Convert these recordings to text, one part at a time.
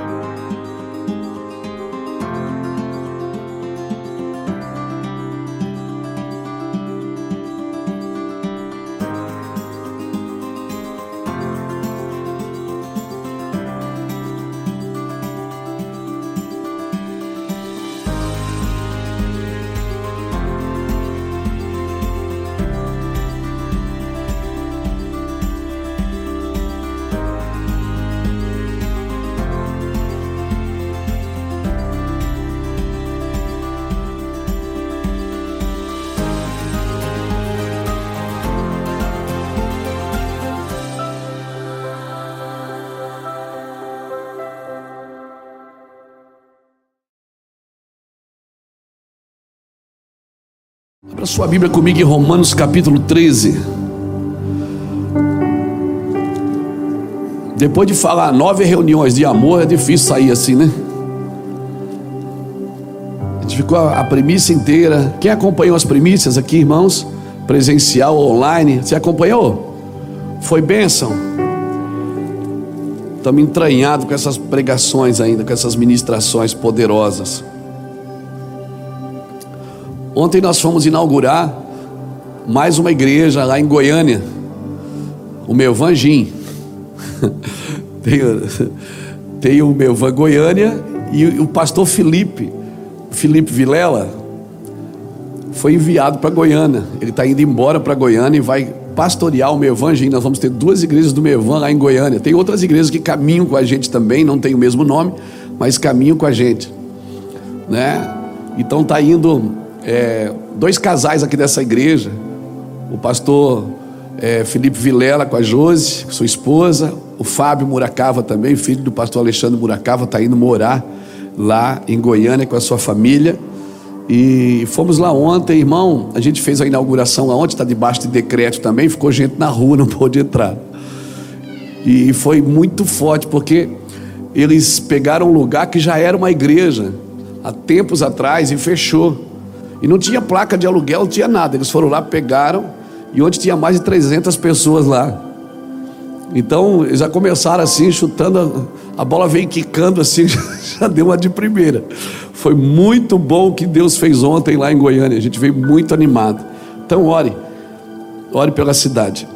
Bye. Sua Bíblia comigo em Romanos capítulo 13. Depois de falar nove reuniões de amor, é difícil sair assim, né? A gente ficou a, a primícia inteira. Quem acompanhou as primícias aqui, irmãos? Presencial online? Você acompanhou? Foi bênção? Estamos entranhados com essas pregações ainda, com essas ministrações poderosas. Ontem nós fomos inaugurar mais uma igreja lá em Goiânia, o meu Vanjim. tem, tem o meu Van Goiânia e o pastor Felipe, Felipe Vilela, foi enviado para Goiânia. Ele está indo embora para Goiânia e vai pastorear o meu Vanjim. Nós vamos ter duas igrejas do meu lá em Goiânia. Tem outras igrejas que caminham com a gente também, não tem o mesmo nome, mas caminham com a gente, né? Então está indo é, dois casais aqui dessa igreja, o pastor é, Felipe Vilela com a Josi, sua esposa, o Fábio Muracava também, filho do pastor Alexandre Muracava, está indo morar lá em Goiânia com a sua família. E fomos lá ontem, irmão. A gente fez a inauguração lá ontem, está debaixo de decreto também. Ficou gente na rua, não pôde entrar. E foi muito forte, porque eles pegaram um lugar que já era uma igreja há tempos atrás e fechou. E não tinha placa de aluguel, não tinha nada. Eles foram lá, pegaram, e onde tinha mais de 300 pessoas lá. Então, eles já começaram assim, chutando, a, a bola veio quicando assim, já, já deu uma de primeira. Foi muito bom o que Deus fez ontem lá em Goiânia. A gente veio muito animado. Então, ore, ore pela cidade.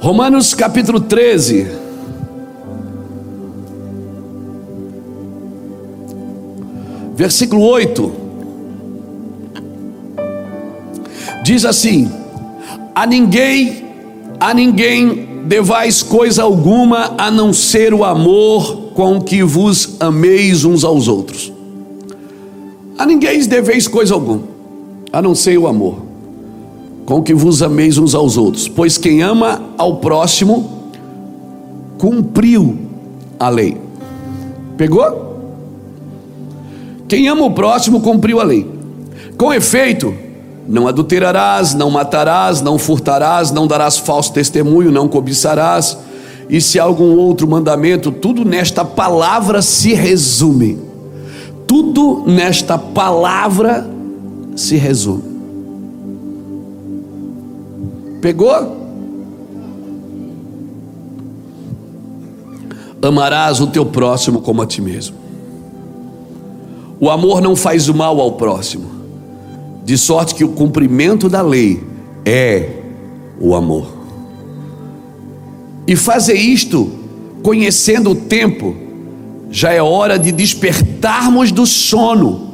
Romanos capítulo 13. Versículo 8. Diz assim: A ninguém, a ninguém devais coisa alguma a não ser o amor com que vos ameis uns aos outros. A ninguém deveis coisa alguma, a não ser o amor com que vos ameis uns aos outros, pois quem ama ao próximo cumpriu a lei. Pegou? Quem ama o próximo cumpriu a lei. Com efeito, não adulterarás, não matarás, não furtarás, não darás falso testemunho, não cobiçarás. E se algum outro mandamento, tudo nesta palavra se resume. Tudo nesta palavra se resume. Pegou? Amarás o teu próximo como a ti mesmo. O amor não faz o mal ao próximo de sorte que o cumprimento da lei é o amor. E fazer isto conhecendo o tempo, já é hora de despertarmos do sono,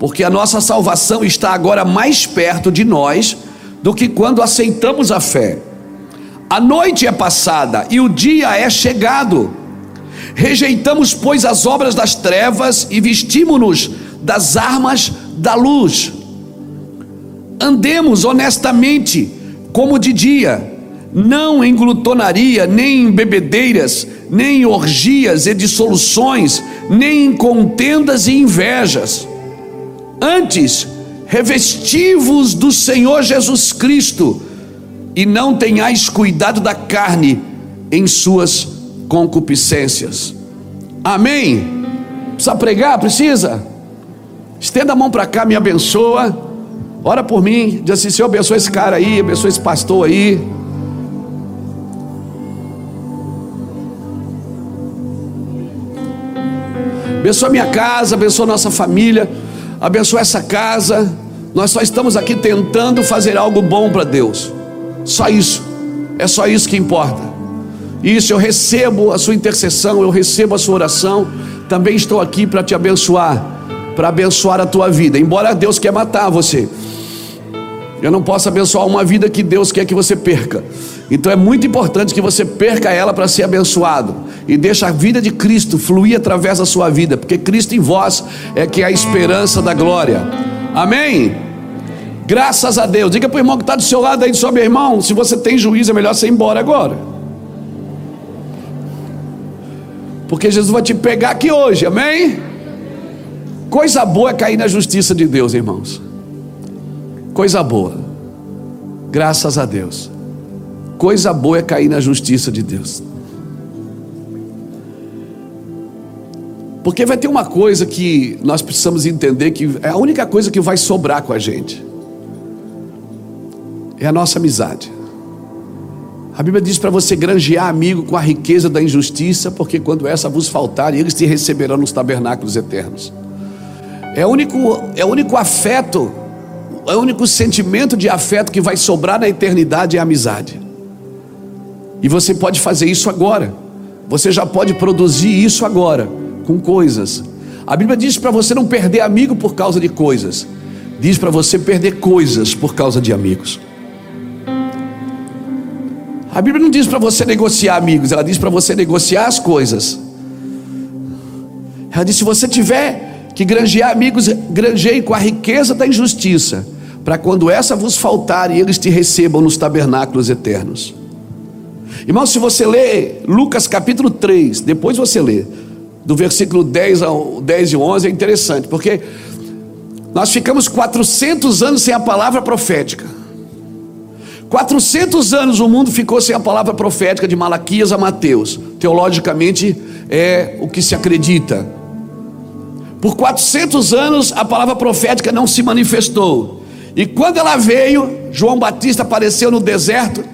porque a nossa salvação está agora mais perto de nós do que quando aceitamos a fé. A noite é passada e o dia é chegado. Rejeitamos, pois, as obras das trevas e vestimos-nos das armas da luz andemos honestamente, como de dia, não em glutonaria, nem em bebedeiras, nem em orgias e dissoluções, nem em contendas e invejas. Antes, revestivos do Senhor Jesus Cristo, e não tenhais cuidado da carne em suas concupiscências. Amém? Precisa pregar? Precisa? Estenda a mão para cá, me abençoa. Ora por mim, diz assim: Senhor, abençoa esse cara aí, abençoa esse pastor aí. Abençoa minha casa, abençoa nossa família, abençoa essa casa. Nós só estamos aqui tentando fazer algo bom para Deus. Só isso. É só isso que importa. Isso, eu recebo a sua intercessão, eu recebo a sua oração. Também estou aqui para te abençoar, para abençoar a tua vida. Embora Deus quer matar você. Eu não posso abençoar uma vida que Deus quer que você perca. Então é muito importante que você perca ela para ser abençoado e deixe a vida de Cristo fluir através da sua vida, porque Cristo em vós é que é a esperança da glória. Amém? Graças a Deus. Diga para o irmão que está do seu lado aí, só meu irmão, se você tem juízo, é melhor você ir embora agora. Porque Jesus vai te pegar aqui hoje, amém? Coisa boa é cair na justiça de Deus, irmãos. Coisa boa. Graças a Deus. Coisa boa é cair na justiça de Deus. Porque vai ter uma coisa que nós precisamos entender que é a única coisa que vai sobrar com a gente. É a nossa amizade. A Bíblia diz para você granjear amigo com a riqueza da injustiça, porque quando essa vos faltar, eles te receberão nos tabernáculos eternos. É o único, é o único afeto o único sentimento de afeto que vai sobrar na eternidade é amizade. E você pode fazer isso agora. Você já pode produzir isso agora com coisas. A Bíblia diz para você não perder amigo por causa de coisas. Diz para você perder coisas por causa de amigos. A Bíblia não diz para você negociar amigos, ela diz para você negociar as coisas. Ela diz: se você tiver que granjear amigos, granjeie com a riqueza da injustiça para quando essa vos faltar e eles te recebam nos tabernáculos eternos. Irmão, se você lê Lucas capítulo 3, depois você lê, do versículo 10 ao 10 e 11, é interessante, porque nós ficamos 400 anos sem a palavra profética. 400 anos o mundo ficou sem a palavra profética de Malaquias a Mateus. Teologicamente é o que se acredita. Por 400 anos a palavra profética não se manifestou. E quando ela veio, João Batista apareceu no deserto,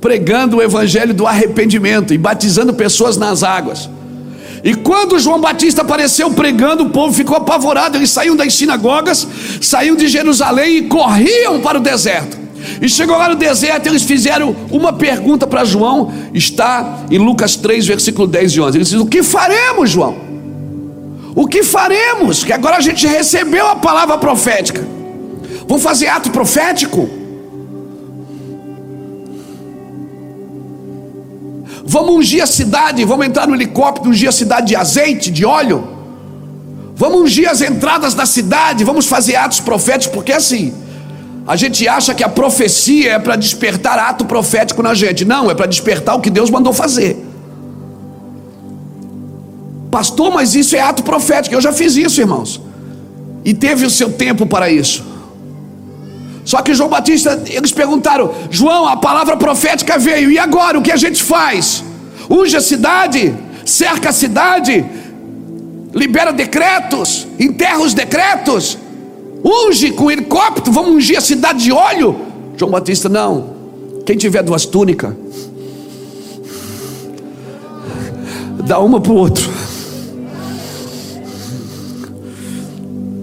pregando o evangelho do arrependimento e batizando pessoas nas águas. E quando João Batista apareceu pregando, o povo ficou apavorado. Eles saíam das sinagogas, saíam de Jerusalém e corriam para o deserto. E chegou lá no deserto, eles fizeram uma pergunta para João, está em Lucas 3, versículo 10 e 11. Eles dizem: O que faremos, João? O que faremos? Que agora a gente recebeu a palavra profética. Vamos fazer ato profético? Vamos ungir a cidade, vamos entrar no helicóptero, ungir a cidade de azeite, de óleo. Vamos ungir as entradas da cidade, vamos fazer atos proféticos, porque assim, a gente acha que a profecia é para despertar ato profético na gente. Não, é para despertar o que Deus mandou fazer. Pastor, mas isso é ato profético. Eu já fiz isso, irmãos. E teve o seu tempo para isso. Só que João Batista, eles perguntaram: João, a palavra profética veio, e agora o que a gente faz? Unge a cidade, cerca a cidade, libera decretos, enterra os decretos, unge com helicóptero, vamos ungir a cidade de óleo. João Batista, não. Quem tiver duas túnicas, dá uma para o outro.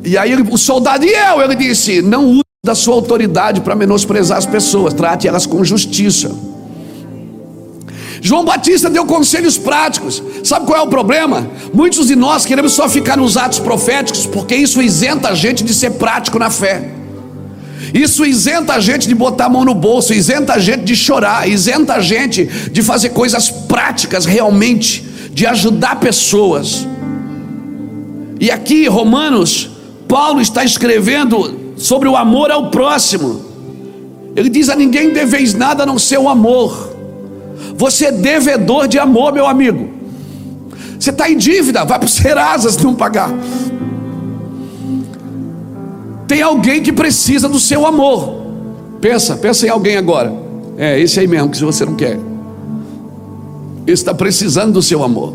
E aí o soldado e eu, ele disse: não da sua autoridade para menosprezar as pessoas, trate elas com justiça. João Batista deu conselhos práticos. Sabe qual é o problema? Muitos de nós queremos só ficar nos atos proféticos, porque isso isenta a gente de ser prático na fé. Isso isenta a gente de botar a mão no bolso, isenta a gente de chorar, isenta a gente de fazer coisas práticas realmente, de ajudar pessoas. E aqui, Romanos, Paulo está escrevendo sobre o amor ao próximo. Ele diz: A ninguém deveis nada a não ser o amor. Você é devedor de amor, meu amigo. Você está em dívida, vai para o Serasa se não pagar. Tem alguém que precisa do seu amor. Pensa, pensa em alguém agora. É esse aí mesmo que você não quer. Ele está precisando do seu amor.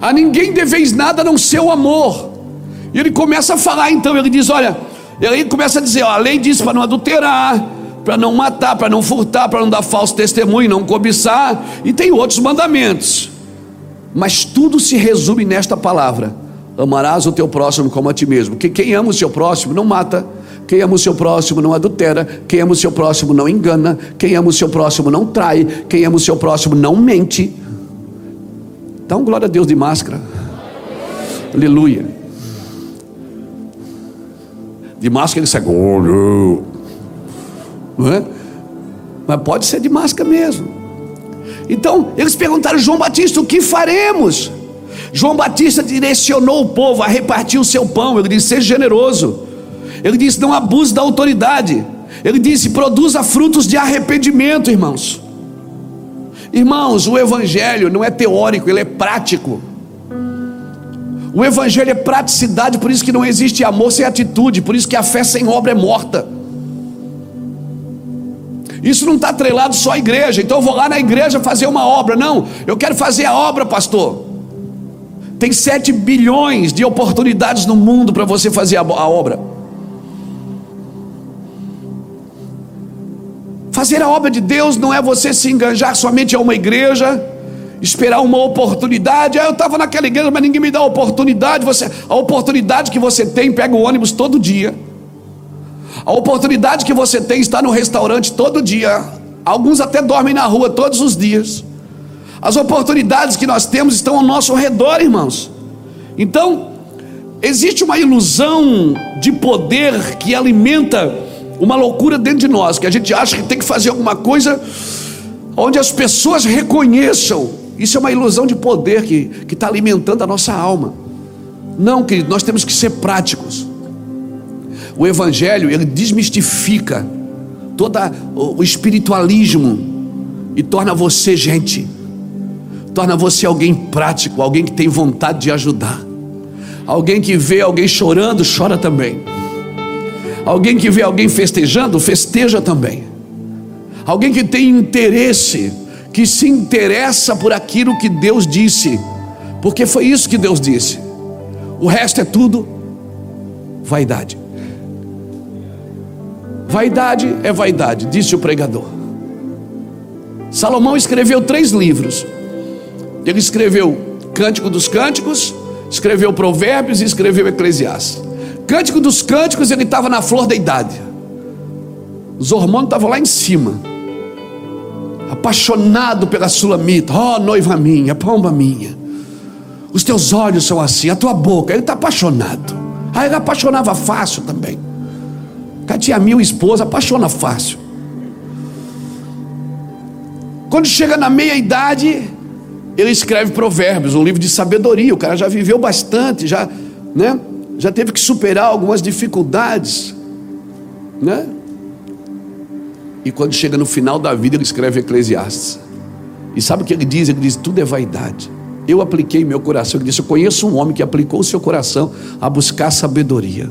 A ninguém deveis nada a não ser o amor. E ele começa a falar, então, ele diz: olha, ele começa a dizer: ó, a lei diz para não adulterar, para não matar, para não furtar, para não dar falso testemunho, não cobiçar, e tem outros mandamentos. Mas tudo se resume nesta palavra: amarás o teu próximo como a ti mesmo. Que quem ama o seu próximo não mata, quem ama o seu próximo não adultera, quem ama o seu próximo não engana, quem ama o seu próximo não trai, quem ama o seu próximo não mente. Então, glória a Deus de máscara. Aleluia. De máscara ele sai. Não é? Mas pode ser de máscara mesmo. Então, eles perguntaram João Batista: o que faremos? João Batista direcionou o povo a repartir o seu pão. Ele disse: seja generoso. Ele disse: não abuse da autoridade. Ele disse: produza frutos de arrependimento, irmãos. Irmãos, o Evangelho não é teórico, ele é prático. O Evangelho é praticidade, por isso que não existe amor sem atitude, por isso que a fé sem obra é morta. Isso não está atrelado só à igreja, então eu vou lá na igreja fazer uma obra. Não, eu quero fazer a obra, pastor. Tem sete bilhões de oportunidades no mundo para você fazer a, a obra. Fazer a obra de Deus não é você se enganjar somente a uma igreja, esperar uma oportunidade. Ah, eu estava naquela igreja, mas ninguém me dá oportunidade. Você, a oportunidade que você tem, pega o ônibus todo dia. A oportunidade que você tem está no restaurante todo dia. Alguns até dormem na rua todos os dias. As oportunidades que nós temos estão ao nosso redor, irmãos. Então, existe uma ilusão de poder que alimenta uma loucura dentro de nós, que a gente acha que tem que fazer alguma coisa onde as pessoas reconheçam. Isso é uma ilusão de poder que está alimentando a nossa alma. Não, querido, nós temos que ser práticos. O Evangelho, ele desmistifica todo o espiritualismo e torna você gente, torna você alguém prático, alguém que tem vontade de ajudar, alguém que vê alguém chorando, chora também, alguém que vê alguém festejando, festeja também, alguém que tem interesse, que se interessa por aquilo que Deus disse, porque foi isso que Deus disse, o resto é tudo vaidade. Vaidade é vaidade, disse o pregador. Salomão escreveu três livros. Ele escreveu Cântico dos Cânticos, escreveu Provérbios e escreveu Eclesiastes. Cântico dos Cânticos, ele estava na flor da idade. Os hormônios estavam lá em cima. Apaixonado pela sulamita. Ó, oh, noiva minha, pomba minha. Os teus olhos são assim, a tua boca. Ele está apaixonado. Aí ele apaixonava fácil também cara tinha mil esposas, apaixona fácil. Quando chega na meia idade, ele escreve provérbios, um livro de sabedoria. O cara já viveu bastante, já, né? Já teve que superar algumas dificuldades, né? E quando chega no final da vida, ele escreve Eclesiastes. E sabe o que ele diz? Ele diz: tudo é vaidade. Eu apliquei meu coração. Ele disse: Eu conheço um homem que aplicou o seu coração a buscar sabedoria.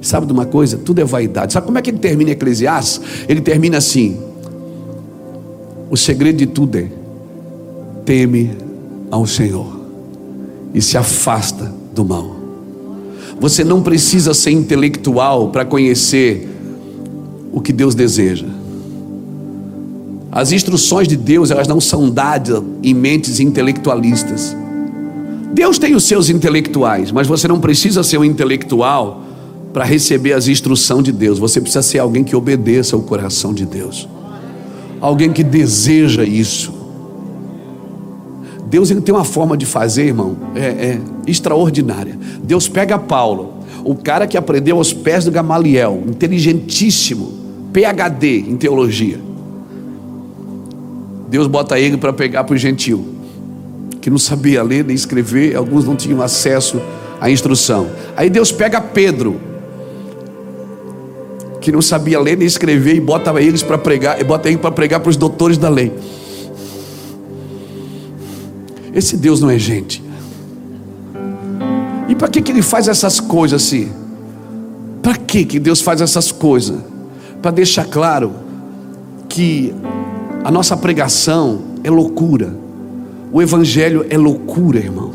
Sabe de uma coisa? Tudo é vaidade. Sabe como é que ele termina Eclesiastes? Ele termina assim: O segredo de tudo é teme ao Senhor e se afasta do mal. Você não precisa ser intelectual para conhecer o que Deus deseja. As instruções de Deus, elas não são dadas em mentes intelectualistas. Deus tem os seus intelectuais, mas você não precisa ser um intelectual para receber as instruções de Deus, você precisa ser alguém que obedeça ao coração de Deus, alguém que deseja isso. Deus ele tem uma forma de fazer, irmão, é, é extraordinária. Deus pega Paulo, o cara que aprendeu aos pés do Gamaliel, inteligentíssimo, PhD em teologia. Deus bota ele para pegar para o gentil, que não sabia ler nem escrever, alguns não tinham acesso à instrução. Aí Deus pega Pedro, que não sabia ler nem escrever e bota eles para pregar, e bota ele para pregar para os doutores da lei. Esse Deus não é gente. E para que, que ele faz essas coisas assim? Para que, que Deus faz essas coisas? Para deixar claro que a nossa pregação é loucura. O Evangelho é loucura, irmão.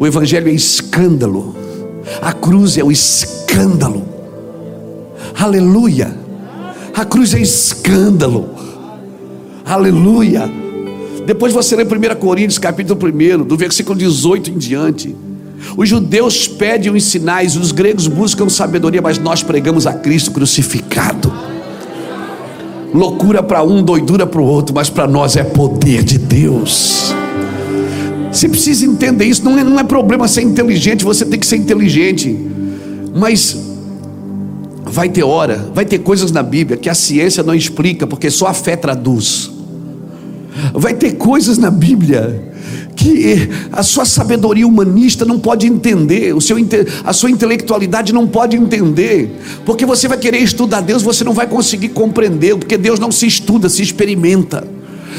O Evangelho é escândalo. A cruz é o escândalo. Aleluia. A cruz é escândalo. Aleluia. Depois você lê 1 Coríntios, capítulo 1, do versículo 18 em diante. Os judeus pedem os sinais, os gregos buscam sabedoria, mas nós pregamos a Cristo crucificado. Loucura para um, doidura para o outro, mas para nós é poder de Deus. Você precisa entender isso, não é, não é problema ser inteligente, você tem que ser inteligente, mas vai ter hora, vai ter coisas na Bíblia que a ciência não explica, porque só a fé traduz. Vai ter coisas na Bíblia que a sua sabedoria humanista não pode entender, o seu, a sua intelectualidade não pode entender, porque você vai querer estudar Deus, você não vai conseguir compreender, porque Deus não se estuda, se experimenta.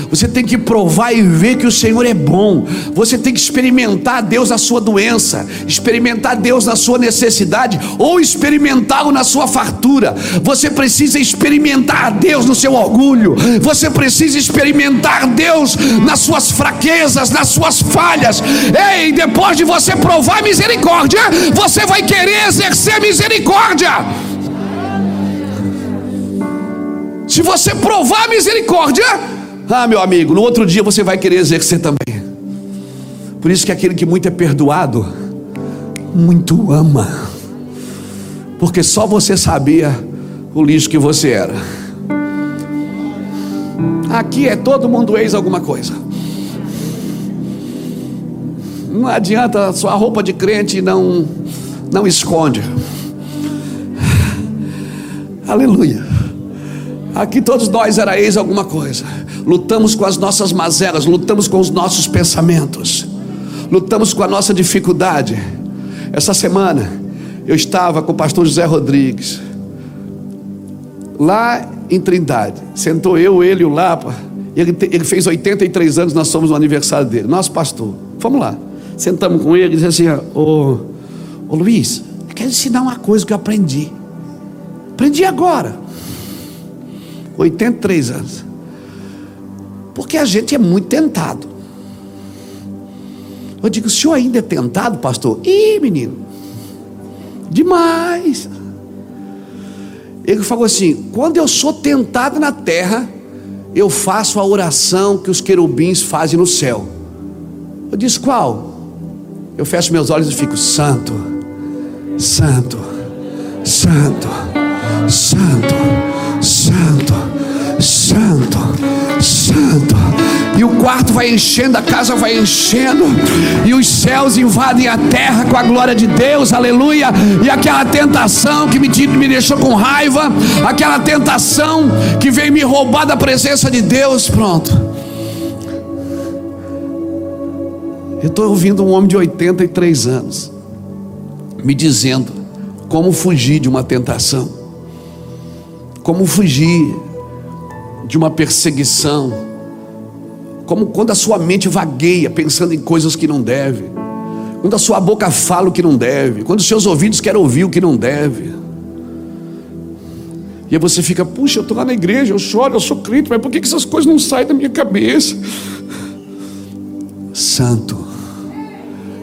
Você tem que provar e ver que o Senhor é bom. Você tem que experimentar Deus na sua doença, experimentar Deus na sua necessidade ou experimentá-lo na sua fartura. Você precisa experimentar Deus no seu orgulho. Você precisa experimentar Deus nas suas fraquezas, nas suas falhas. Ei, depois de você provar misericórdia, você vai querer exercer misericórdia. Se você provar misericórdia, ah, meu amigo, no outro dia você vai querer exercer também. Por isso que aquele que muito é perdoado, muito ama. Porque só você sabia o lixo que você era. Aqui é todo mundo ex alguma coisa. Não adianta sua roupa de crente não não esconde. Aleluia. Aqui todos nós era ex alguma coisa lutamos com as nossas mazelas, lutamos com os nossos pensamentos, lutamos com a nossa dificuldade. Essa semana eu estava com o pastor José Rodrigues, lá em Trindade, sentou eu, ele e o Lapa, ele, ele fez 83 anos, nós somos no aniversário dele, nosso pastor, vamos lá, sentamos com ele e disse assim: Ô, ô Luiz, eu quero ensinar uma coisa que eu aprendi, aprendi agora, 83 anos. Porque a gente é muito tentado. Eu digo, o senhor ainda é tentado, pastor? Ih, menino, demais. Ele falou assim: quando eu sou tentado na terra, eu faço a oração que os querubins fazem no céu. Eu disse: qual? Eu fecho meus olhos e fico: Santo, Santo, Santo, Santo, Santo, Santo, Santo. E o quarto vai enchendo, a casa vai enchendo, e os céus invadem a terra com a glória de Deus, aleluia. E aquela tentação que me, me deixou com raiva, aquela tentação que veio me roubar da presença de Deus, pronto. Eu estou ouvindo um homem de 83 anos me dizendo como fugir de uma tentação, como fugir de uma perseguição, como quando a sua mente vagueia pensando em coisas que não deve, quando a sua boca fala o que não deve, quando os seus ouvidos querem ouvir o que não deve. E aí você fica, puxa, eu estou lá na igreja, eu choro, eu sou crente, mas por que essas coisas não saem da minha cabeça? Santo,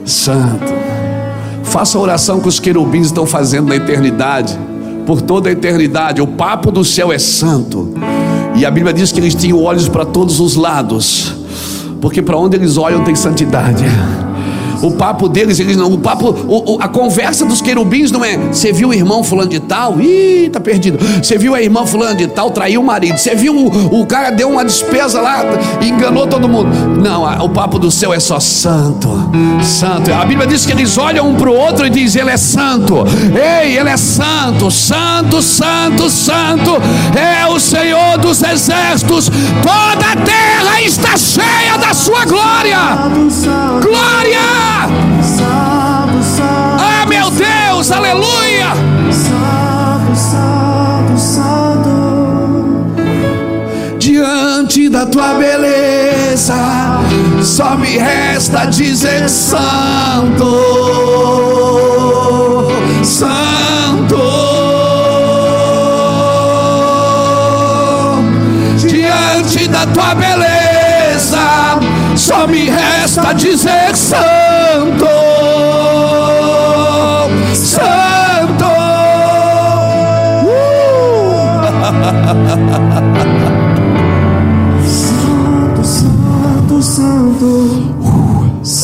Santo, faça a oração que os querubins estão fazendo na eternidade, por toda a eternidade. O papo do céu é santo. E a Bíblia diz que eles tinham olhos para todos os lados, porque para onde eles olham tem santidade. O papo deles, eles não. O papo, o, a conversa dos querubins não é. Você viu o irmão fulano de tal? Ih, tá perdido. Você viu a irmã fulano de tal traiu o marido? Você viu o, o cara deu uma despesa lá e enganou todo mundo? Não, a, o papo do céu é só santo, santo. A Bíblia diz que eles olham um para o outro e dizem: Ele é santo. Ei, ele é santo, santo, santo, santo. É o Senhor dos exércitos. Toda a terra está cheia da sua glória. Glória! Ah, meu Deus, aleluia! Diante da tua beleza, só me resta dizer santo, santo. Diante da tua beleza, só me resta dizer santo,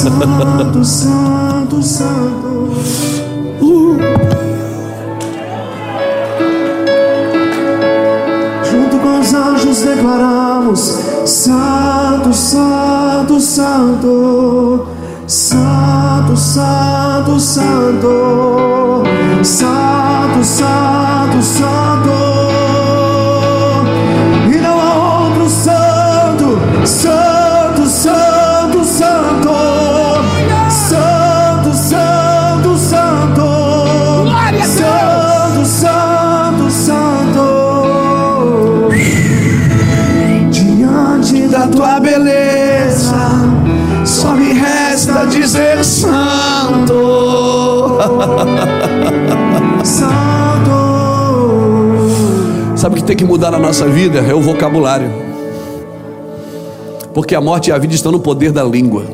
Santo, Santo, Santo. Junto com os anjos declaramos: Santo, Santo. Santo, Santo, Santo. Santo, Santo, Santo. Sabe o que tem que mudar na nossa vida? É o vocabulário. Porque a morte e a vida estão no poder da língua.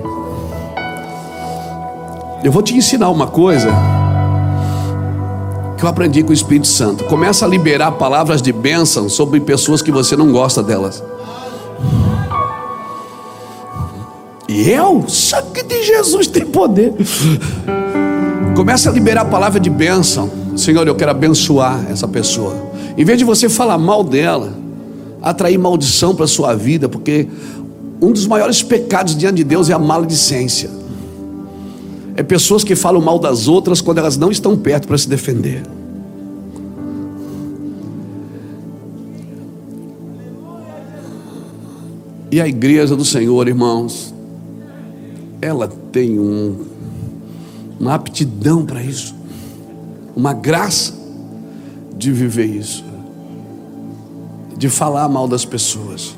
Eu vou te ensinar uma coisa que eu aprendi com o Espírito Santo. Começa a liberar palavras de bênção sobre pessoas que você não gosta delas. E eu? Sangue de Jesus tem poder. Começa a liberar a palavra de bênção. Senhor, eu quero abençoar essa pessoa. Em vez de você falar mal dela, atrair maldição para a sua vida, porque um dos maiores pecados diante de Deus é a maledicência. É pessoas que falam mal das outras quando elas não estão perto para se defender. E a igreja do Senhor, irmãos, ela tem um, uma aptidão para isso, uma graça de viver isso, de falar mal das pessoas.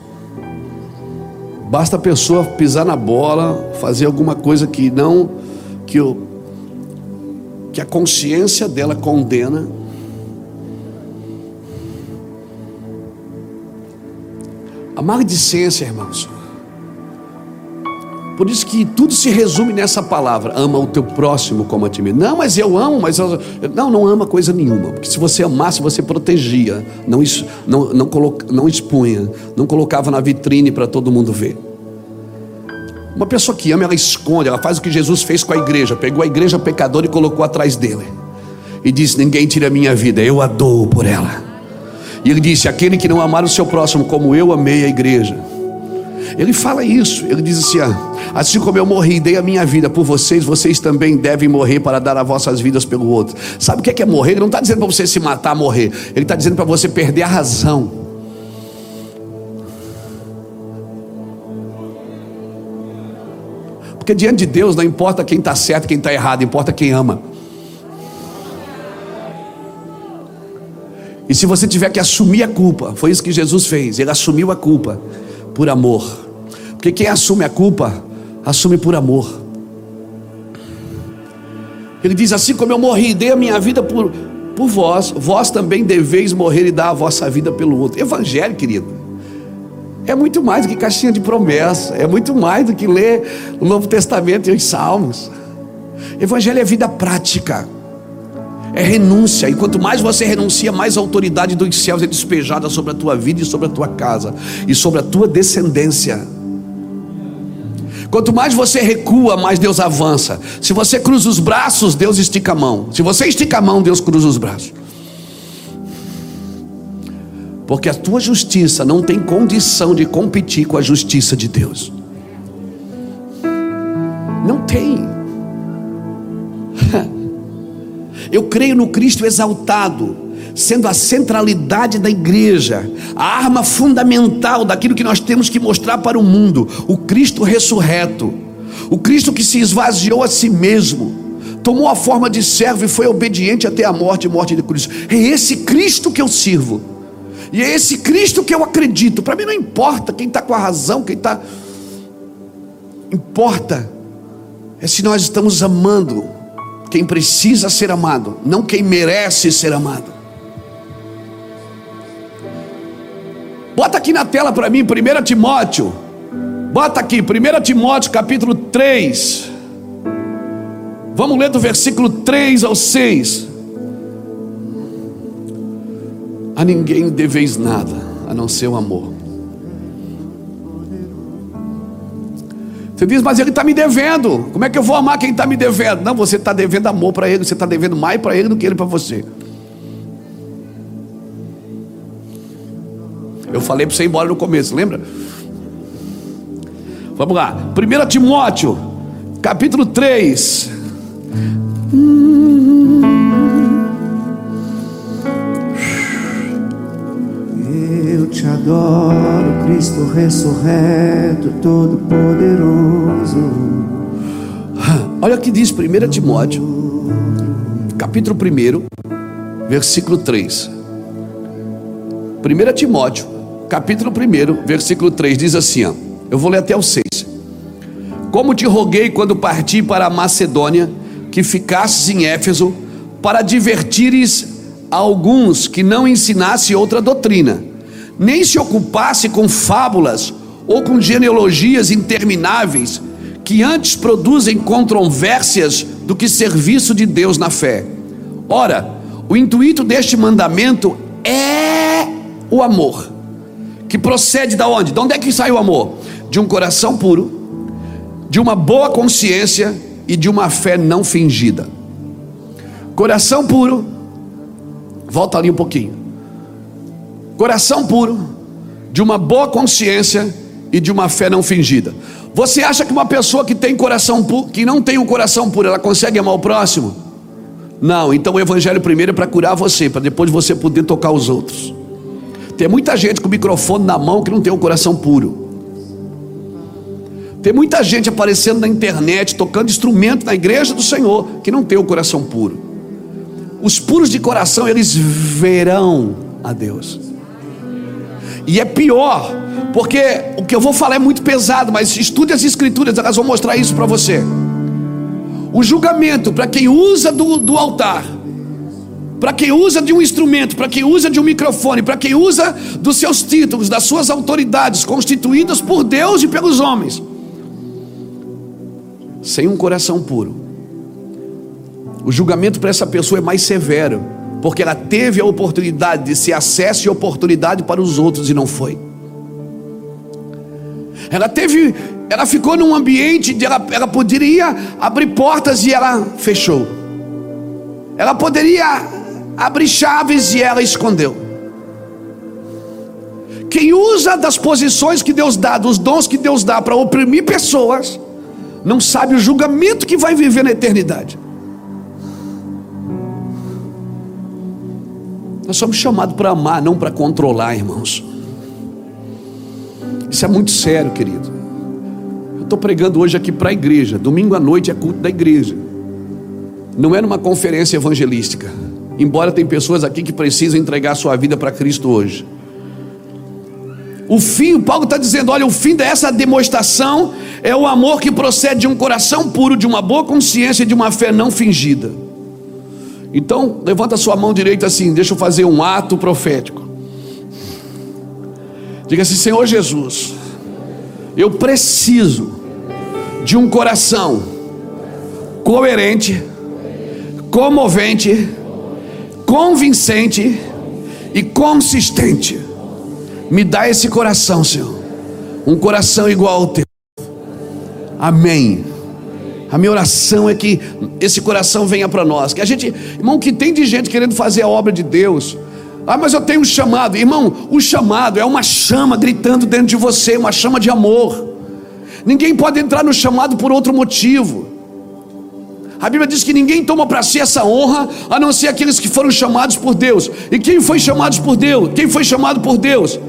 Basta a pessoa pisar na bola, fazer alguma coisa que não que o que a consciência dela condena. A maledicência, irmãos. Por isso que tudo se resume nessa palavra: ama o teu próximo como a ti mesmo. Não, mas eu amo, mas eu, não, não ama coisa nenhuma. Porque se você amasse, você protegia, não, não, não, coloca, não expunha, não colocava na vitrine para todo mundo ver. Uma pessoa que ama, ela esconde, ela faz o que Jesus fez com a igreja: pegou a igreja pecadora e colocou atrás dele, e disse: Ninguém tira a minha vida, eu a dou por ela. E ele disse: Aquele que não amar o seu próximo como eu amei a igreja. Ele fala isso, ele diz assim: ó, assim como eu morri e dei a minha vida por vocês, vocês também devem morrer para dar as vossas vidas pelo outro. Sabe o que é, que é morrer? Ele não está dizendo para você se matar, morrer, ele está dizendo para você perder a razão. Porque diante de Deus não importa quem está certo, quem está errado, importa quem ama. E se você tiver que assumir a culpa, foi isso que Jesus fez, ele assumiu a culpa por amor. Porque quem assume a culpa, assume por amor. Ele diz assim: como eu morri e dei a minha vida por, por vós, vós também deveis morrer e dar a vossa vida pelo outro. Evangelho, querido, é muito mais do que caixinha de promessa, é muito mais do que ler o Novo Testamento e os Salmos. Evangelho é vida prática, é renúncia, e quanto mais você renuncia, mais a autoridade dos céus é despejada sobre a tua vida e sobre a tua casa e sobre a tua descendência. Quanto mais você recua, mais Deus avança. Se você cruza os braços, Deus estica a mão. Se você estica a mão, Deus cruza os braços. Porque a tua justiça não tem condição de competir com a justiça de Deus. Não tem. Eu creio no Cristo exaltado, sendo a centralidade da igreja, a arma fundamental daquilo que nós temos que mostrar para o mundo: o Cristo ressurreto, o Cristo que se esvaziou a si mesmo, tomou a forma de servo e foi obediente até a morte e morte de cruz. É esse Cristo que eu sirvo, e é esse Cristo que eu acredito. Para mim não importa quem está com a razão, quem está. Importa é se nós estamos amando quem precisa ser amado, não quem merece ser amado. Bota aqui na tela para mim, 1 Timóteo. Bota aqui, 1 Timóteo capítulo 3. Vamos ler do versículo 3 ao 6. A ninguém deveis nada, a não ser o amor. Você diz, mas ele está me devendo. Como é que eu vou amar quem está me devendo? Não, você está devendo amor para ele, você está devendo mais para ele do que ele para você. Eu falei para você ir embora no começo, lembra? Vamos lá. 1 Timóteo, capítulo 3. Eu adoro, Cristo ressurreto, todo-poderoso. Olha o que diz 1 Timóteo, capítulo 1, versículo 3. 1 Timóteo, capítulo 1, versículo 3, diz assim: ó, eu vou ler até o 6. Como te roguei quando parti para a Macedônia, que ficasses em Éfeso, para divertires alguns que não ensinasse outra doutrina, nem se ocupasse com fábulas ou com genealogias intermináveis, que antes produzem controvérsias do que serviço de Deus na fé. Ora, o intuito deste mandamento é o amor, que procede da onde? De onde é que sai o amor? De um coração puro, de uma boa consciência e de uma fé não fingida. Coração puro, volta ali um pouquinho. Coração puro, de uma boa consciência e de uma fé não fingida. Você acha que uma pessoa que tem coração puro, que não tem um coração puro, ela consegue amar o próximo? Não, então o evangelho primeiro é para curar você, para depois você poder tocar os outros. Tem muita gente com o microfone na mão que não tem um coração puro. Tem muita gente aparecendo na internet, tocando instrumento na igreja do Senhor, que não tem o coração puro. Os puros de coração, eles verão a Deus. E é pior, porque o que eu vou falar é muito pesado, mas estude as escrituras, elas vão mostrar isso para você. O julgamento para quem usa do, do altar, para quem usa de um instrumento, para quem usa de um microfone, para quem usa dos seus títulos, das suas autoridades constituídas por Deus e pelos homens, sem um coração puro, o julgamento para essa pessoa é mais severo, porque ela teve a oportunidade de ser acesso e oportunidade para os outros e não foi. Ela teve, ela ficou num ambiente de ela, ela poderia abrir portas e ela fechou. Ela poderia abrir chaves e ela escondeu. Quem usa das posições que Deus dá, dos dons que Deus dá para oprimir pessoas, não sabe o julgamento que vai viver na eternidade. Nós somos chamados para amar, não para controlar, irmãos. Isso é muito sério, querido. Eu estou pregando hoje aqui para a igreja. Domingo à noite é culto da igreja. Não é numa conferência evangelística. Embora tem pessoas aqui que precisam entregar sua vida para Cristo hoje. O fim, Paulo está dizendo: olha, o fim dessa demonstração é o amor que procede de um coração puro, de uma boa consciência e de uma fé não fingida. Então, levanta sua mão direita assim, deixa eu fazer um ato profético. Diga assim: Senhor Jesus, eu preciso de um coração coerente, comovente, convincente e consistente. Me dá esse coração, Senhor. Um coração igual ao teu. Amém. A minha oração é que esse coração venha para nós. Que a gente, irmão, que tem de gente querendo fazer a obra de Deus. Ah, mas eu tenho um chamado. Irmão, o chamado é uma chama gritando dentro de você, uma chama de amor. Ninguém pode entrar no chamado por outro motivo. A Bíblia diz que ninguém toma para si essa honra a não ser aqueles que foram chamados por Deus. E quem foi chamado por Deus? Quem foi chamado por Deus?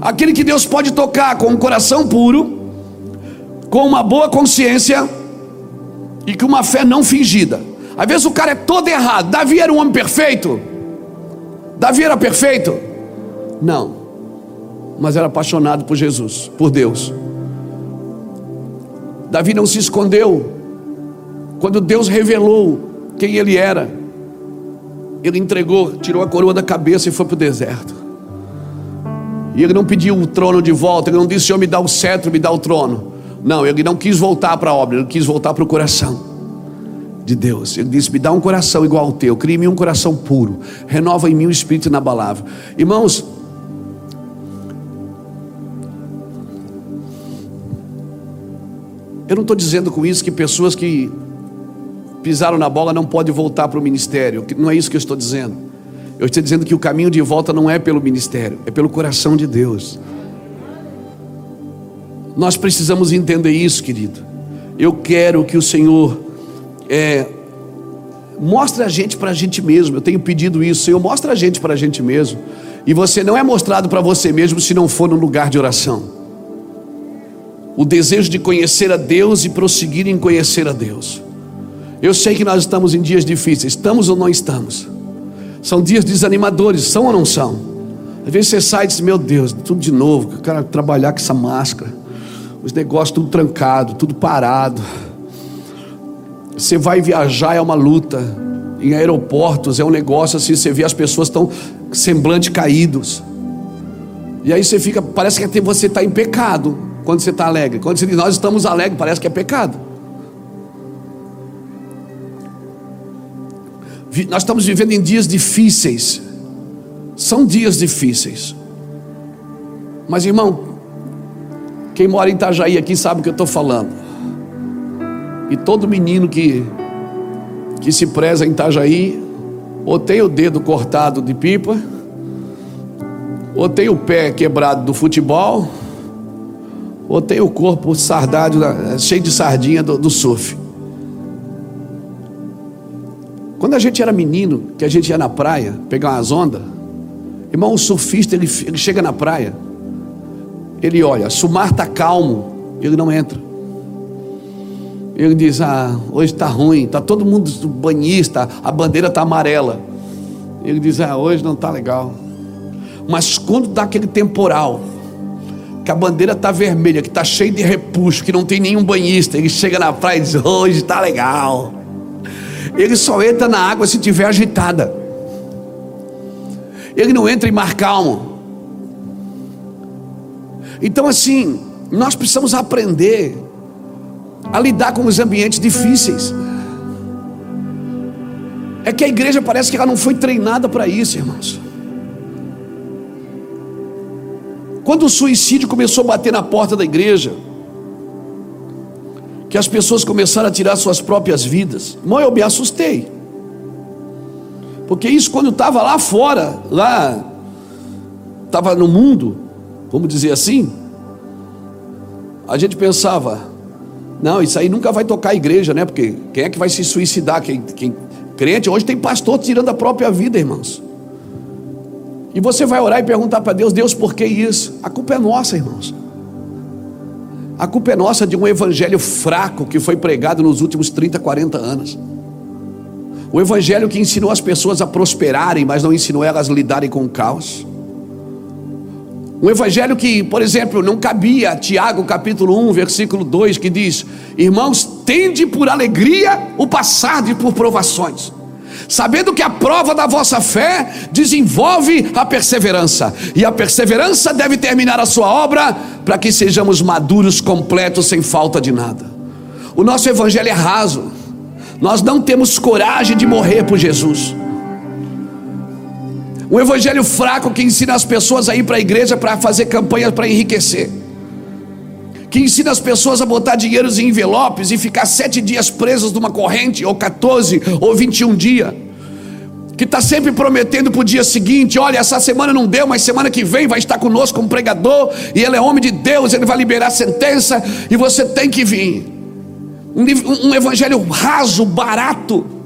Aquele que Deus pode tocar com um coração puro, com uma boa consciência e com uma fé não fingida. Às vezes o cara é todo errado. Davi era um homem perfeito? Davi era perfeito? Não. Mas era apaixonado por Jesus, por Deus. Davi não se escondeu quando Deus revelou quem ele era, ele entregou, tirou a coroa da cabeça e foi para o deserto. E ele não pediu o trono de volta, ele não disse: Senhor, me dá o cetro, me dá o trono. Não, ele não quis voltar para a obra, ele quis voltar para o coração de Deus. Ele disse: Me dá um coração igual ao teu, cria em mim um coração puro, renova em mim o espírito inabalável. Irmãos, Eu não estou dizendo com isso que pessoas que pisaram na bola não podem voltar para o ministério. Não é isso que eu estou dizendo. Eu estou dizendo que o caminho de volta não é pelo ministério, é pelo coração de Deus. Nós precisamos entender isso, querido. Eu quero que o Senhor é, mostre a gente para a gente mesmo. Eu tenho pedido isso, Senhor, mostre a gente para a gente mesmo. E você não é mostrado para você mesmo se não for no lugar de oração. O desejo de conhecer a Deus e prosseguir em conhecer a Deus. Eu sei que nós estamos em dias difíceis, estamos ou não estamos? São dias desanimadores, são ou não são? Às vezes você sai e diz: Meu Deus, tudo de novo, eu quero trabalhar com essa máscara, os negócios tudo trancado, tudo parado. Você vai viajar, é uma luta. Em aeroportos é um negócio assim, você vê as pessoas estão semblante caídos. E aí você fica, parece que você está em pecado quando você está alegre. Quando você diz nós estamos alegres, parece que é pecado. Nós estamos vivendo em dias difíceis. São dias difíceis. Mas irmão, quem mora em Itajaí aqui sabe o que eu estou falando. E todo menino que, que se preza em Itajaí, ou tem o dedo cortado de pipa, ou tem o pé quebrado do futebol, ou tem o corpo sardado, cheio de sardinha do, do surf. Quando a gente era menino, que a gente ia na praia pegar umas ondas, irmão, o surfista ele, ele chega na praia, ele olha, se o mar está calmo, ele não entra. Ele diz: Ah, hoje está ruim, está todo mundo banhista, a bandeira está amarela. Ele diz: Ah, hoje não está legal. Mas quando dá aquele temporal, que a bandeira está vermelha, que está cheio de repuxo, que não tem nenhum banhista, ele chega na praia e diz: Hoje está legal. Ele só entra na água se tiver agitada. Ele não entra em mar calmo. Então, assim, nós precisamos aprender a lidar com os ambientes difíceis. É que a igreja parece que ela não foi treinada para isso, irmãos. Quando o suicídio começou a bater na porta da igreja, que as pessoas começaram a tirar suas próprias vidas, irmão, eu me assustei. Porque isso quando estava lá fora, lá, estava no mundo, vamos dizer assim, a gente pensava, não, isso aí nunca vai tocar a igreja, né? Porque quem é que vai se suicidar? Quem, quem, crente, hoje tem pastor tirando a própria vida, irmãos. E você vai orar e perguntar para Deus, Deus, por que isso? A culpa é nossa, irmãos. A culpa é nossa de um evangelho fraco que foi pregado nos últimos 30, 40 anos. O evangelho que ensinou as pessoas a prosperarem, mas não ensinou elas a lidarem com o caos. Um evangelho que, por exemplo, não cabia, Tiago capítulo 1, versículo 2, que diz: Irmãos, tende por alegria o passar de por provações, sabendo que a prova da vossa fé desenvolve a perseverança, e a perseverança deve terminar a sua obra, para que sejamos maduros, completos, sem falta de nada. O nosso evangelho é raso, nós não temos coragem de morrer por Jesus. Um evangelho fraco que ensina as pessoas a ir para a igreja para fazer campanhas para enriquecer. Que ensina as pessoas a botar dinheiros em envelopes e ficar sete dias presos numa corrente, ou 14, ou 21 dias. Que está sempre prometendo para o dia seguinte: olha, essa semana não deu, mas semana que vem vai estar conosco como pregador, e ele é homem de Deus, ele vai liberar sentença, e você tem que vir. Um, um evangelho raso, barato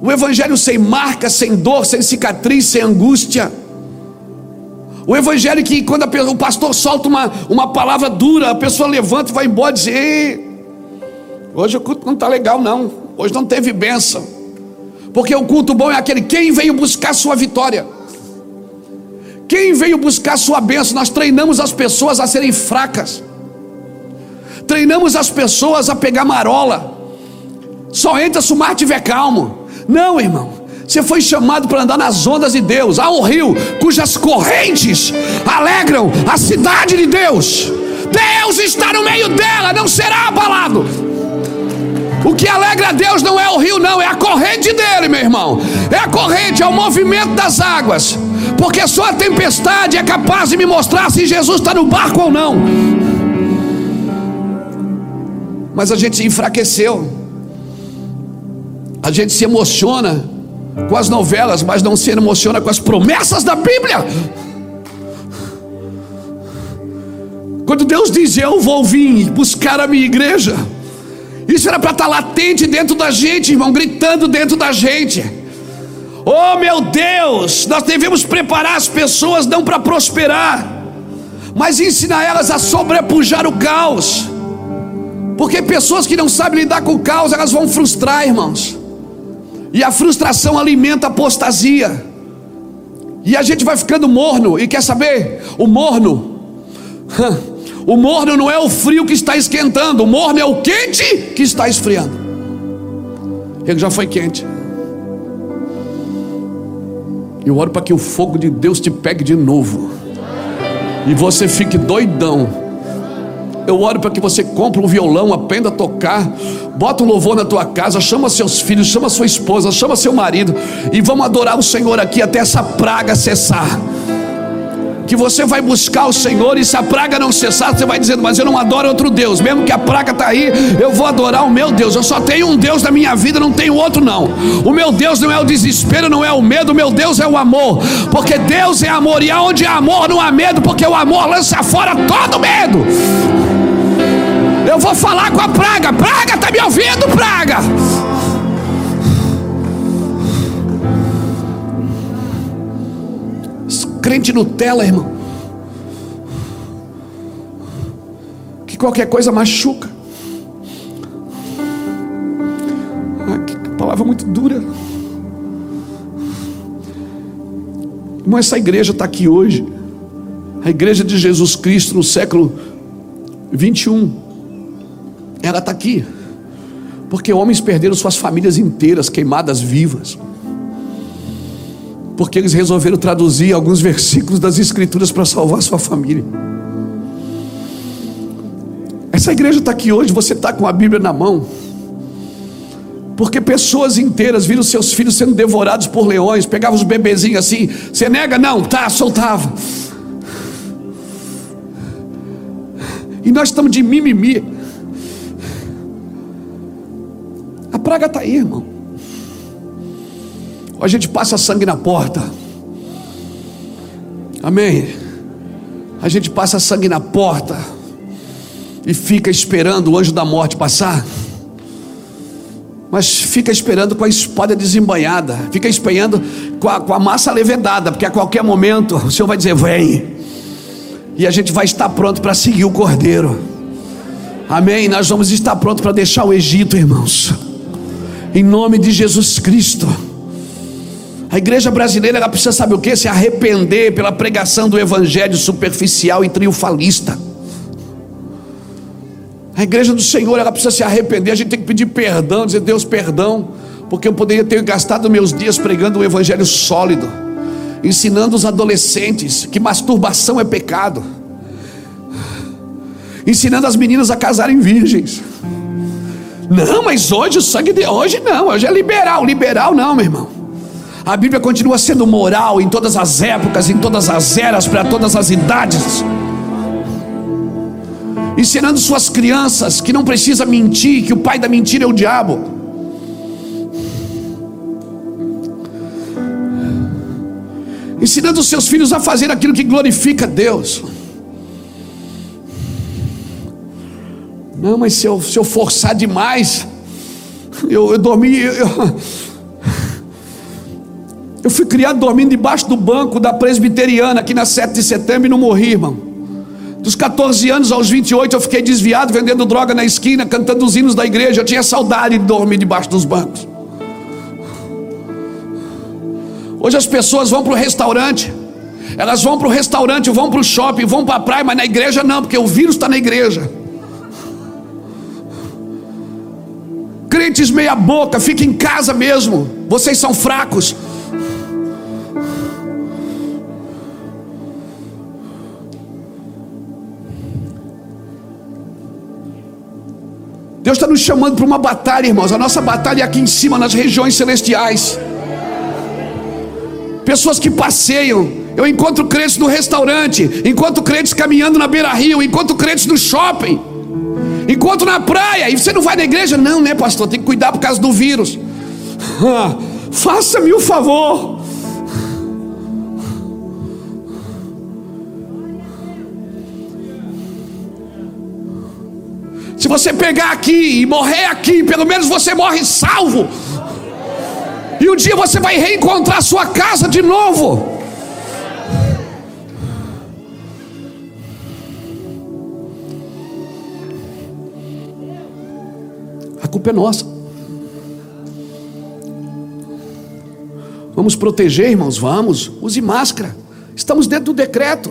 o Evangelho sem marca, sem dor, sem cicatriz, sem angústia. O Evangelho que quando a, o pastor solta uma, uma palavra dura, a pessoa levanta e vai embora e diz: Hoje o culto não está legal, não. Hoje não teve bênção. Porque o culto bom é aquele quem veio buscar sua vitória. Quem veio buscar sua bênção? Nós treinamos as pessoas a serem fracas. Treinamos as pessoas a pegar marola. Só entra se o mar estiver calmo. Não, irmão. Você foi chamado para andar nas ondas de Deus. Há um rio cujas correntes alegram a cidade de Deus. Deus está no meio dela, não será abalado. O que alegra a Deus não é o rio, não, é a corrente dele, meu irmão. É a corrente, é o movimento das águas. Porque só a tempestade é capaz de me mostrar se Jesus está no barco ou não. mas a gente enfraqueceu. A gente se emociona com as novelas, mas não se emociona com as promessas da Bíblia. Quando Deus diz: Eu vou vir buscar a minha igreja, isso era para estar tá latente dentro da gente, irmão, gritando dentro da gente. Oh meu Deus, nós devemos preparar as pessoas não para prosperar, mas ensinar elas a sobrepujar o caos. Porque pessoas que não sabem lidar com o caos, elas vão frustrar, irmãos. E a frustração alimenta a apostasia. E a gente vai ficando morno. E quer saber? O morno. O morno não é o frio que está esquentando. O morno é o quente que está esfriando. Ele já foi quente. Eu oro para que o fogo de Deus te pegue de novo. E você fique doidão eu oro para que você compre um violão, aprenda a tocar, bota um louvor na tua casa, chama seus filhos, chama sua esposa, chama seu marido. E vamos adorar o Senhor aqui até essa praga cessar. Que você vai buscar o Senhor e se a praga não cessar, você vai dizendo, mas eu não adoro outro Deus, mesmo que a praga está aí, eu vou adorar o meu Deus. Eu só tenho um Deus na minha vida, não tenho outro não. O meu Deus não é o desespero, não é o medo, o meu Deus é o amor, porque Deus é amor. E aonde há amor não há medo, porque o amor lança fora todo medo. Eu vou falar com a praga, praga, está me ouvindo, praga? crente Nutella, irmão. Que qualquer coisa machuca. Que palavra muito dura. Irmão, essa igreja está aqui hoje. A igreja de Jesus Cristo no século 21. Ela está aqui. Porque homens perderam suas famílias inteiras, queimadas vivas porque eles resolveram traduzir alguns versículos das Escrituras para salvar sua família. Essa igreja está aqui hoje, você está com a Bíblia na mão, porque pessoas inteiras viram seus filhos sendo devorados por leões, pegavam os bebezinhos assim, você nega? Não, tá, soltava. E nós estamos de mimimi. Praga está aí, irmão a gente passa sangue na porta. Amém. A gente passa sangue na porta e fica esperando o anjo da morte passar. Mas fica esperando com a espada desembanhada, fica esperando com a, com a massa levedada, porque a qualquer momento o Senhor vai dizer: Vem, e a gente vai estar pronto para seguir o Cordeiro. Amém. Nós vamos estar prontos para deixar o Egito, irmãos, em nome de Jesus Cristo. A igreja brasileira ela precisa saber o que? Se arrepender pela pregação do evangelho superficial e triunfalista. A igreja do Senhor ela precisa se arrepender. A gente tem que pedir perdão, dizer Deus perdão, porque eu poderia ter gastado meus dias pregando um evangelho sólido, ensinando os adolescentes que masturbação é pecado, ensinando as meninas a casarem virgens. Não, mas hoje o sangue de hoje não, hoje é liberal, liberal não, meu irmão. A Bíblia continua sendo moral em todas as épocas, em todas as eras, para todas as idades. Ensinando suas crianças que não precisa mentir, que o pai da mentira é o diabo. Ensinando seus filhos a fazer aquilo que glorifica Deus. Não, mas se eu, se eu forçar demais, eu, eu dormi. Eu, eu fui criado dormindo debaixo do banco da presbiteriana aqui na 7 de setembro e não morri, irmão. Dos 14 anos aos 28 eu fiquei desviado vendendo droga na esquina, cantando os hinos da igreja. Eu tinha saudade de dormir debaixo dos bancos. Hoje as pessoas vão para o restaurante, elas vão para o restaurante, vão para o shopping, vão para a praia, mas na igreja não, porque o vírus está na igreja. Crentes meia boca, fiquem em casa mesmo. Vocês são fracos. Deus está nos chamando para uma batalha, irmãos. A nossa batalha é aqui em cima, nas regiões celestiais. Pessoas que passeiam. Eu encontro crentes no restaurante, encontro crentes caminhando na beira-rio, encontro crentes no shopping. Encontro na praia e você não vai na igreja? Não, né, pastor? Tem que cuidar por causa do vírus. Ah, Faça-me o favor. Se você pegar aqui e morrer aqui, pelo menos você morre salvo. E um dia você vai reencontrar sua casa de novo. Culpa é nossa. Vamos proteger, irmãos, vamos. Use máscara. Estamos dentro do decreto.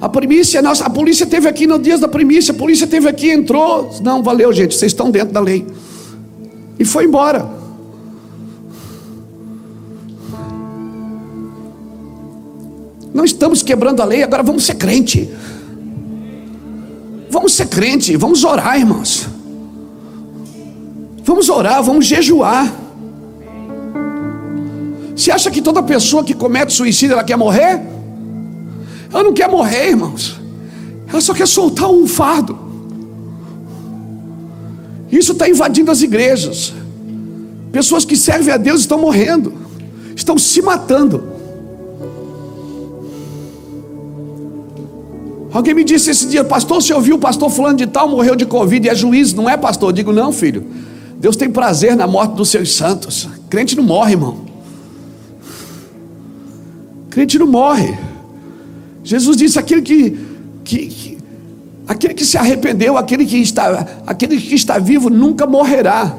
A primícia, nossa, a polícia teve aqui no dias da primícia, a polícia teve aqui, entrou. Não, valeu, gente, vocês estão dentro da lei. E foi embora. Não estamos quebrando a lei, agora vamos ser crente. Vamos ser crente, vamos orar, irmãos. Vamos orar, vamos jejuar. Você acha que toda pessoa que comete suicídio ela quer morrer? Ela não quer morrer, irmãos. Ela só quer soltar um fardo. Isso está invadindo as igrejas. Pessoas que servem a Deus estão morrendo, estão se matando. Alguém me disse esse dia, pastor, você ouviu o pastor fulano de tal morreu de Covid e é juiz, não é pastor? Eu digo, não, filho. Deus tem prazer na morte dos seus santos. Crente não morre, irmão. Crente não morre. Jesus disse: aquele que, que, que, aquele que se arrependeu, aquele que está, aquele que está vivo nunca morrerá.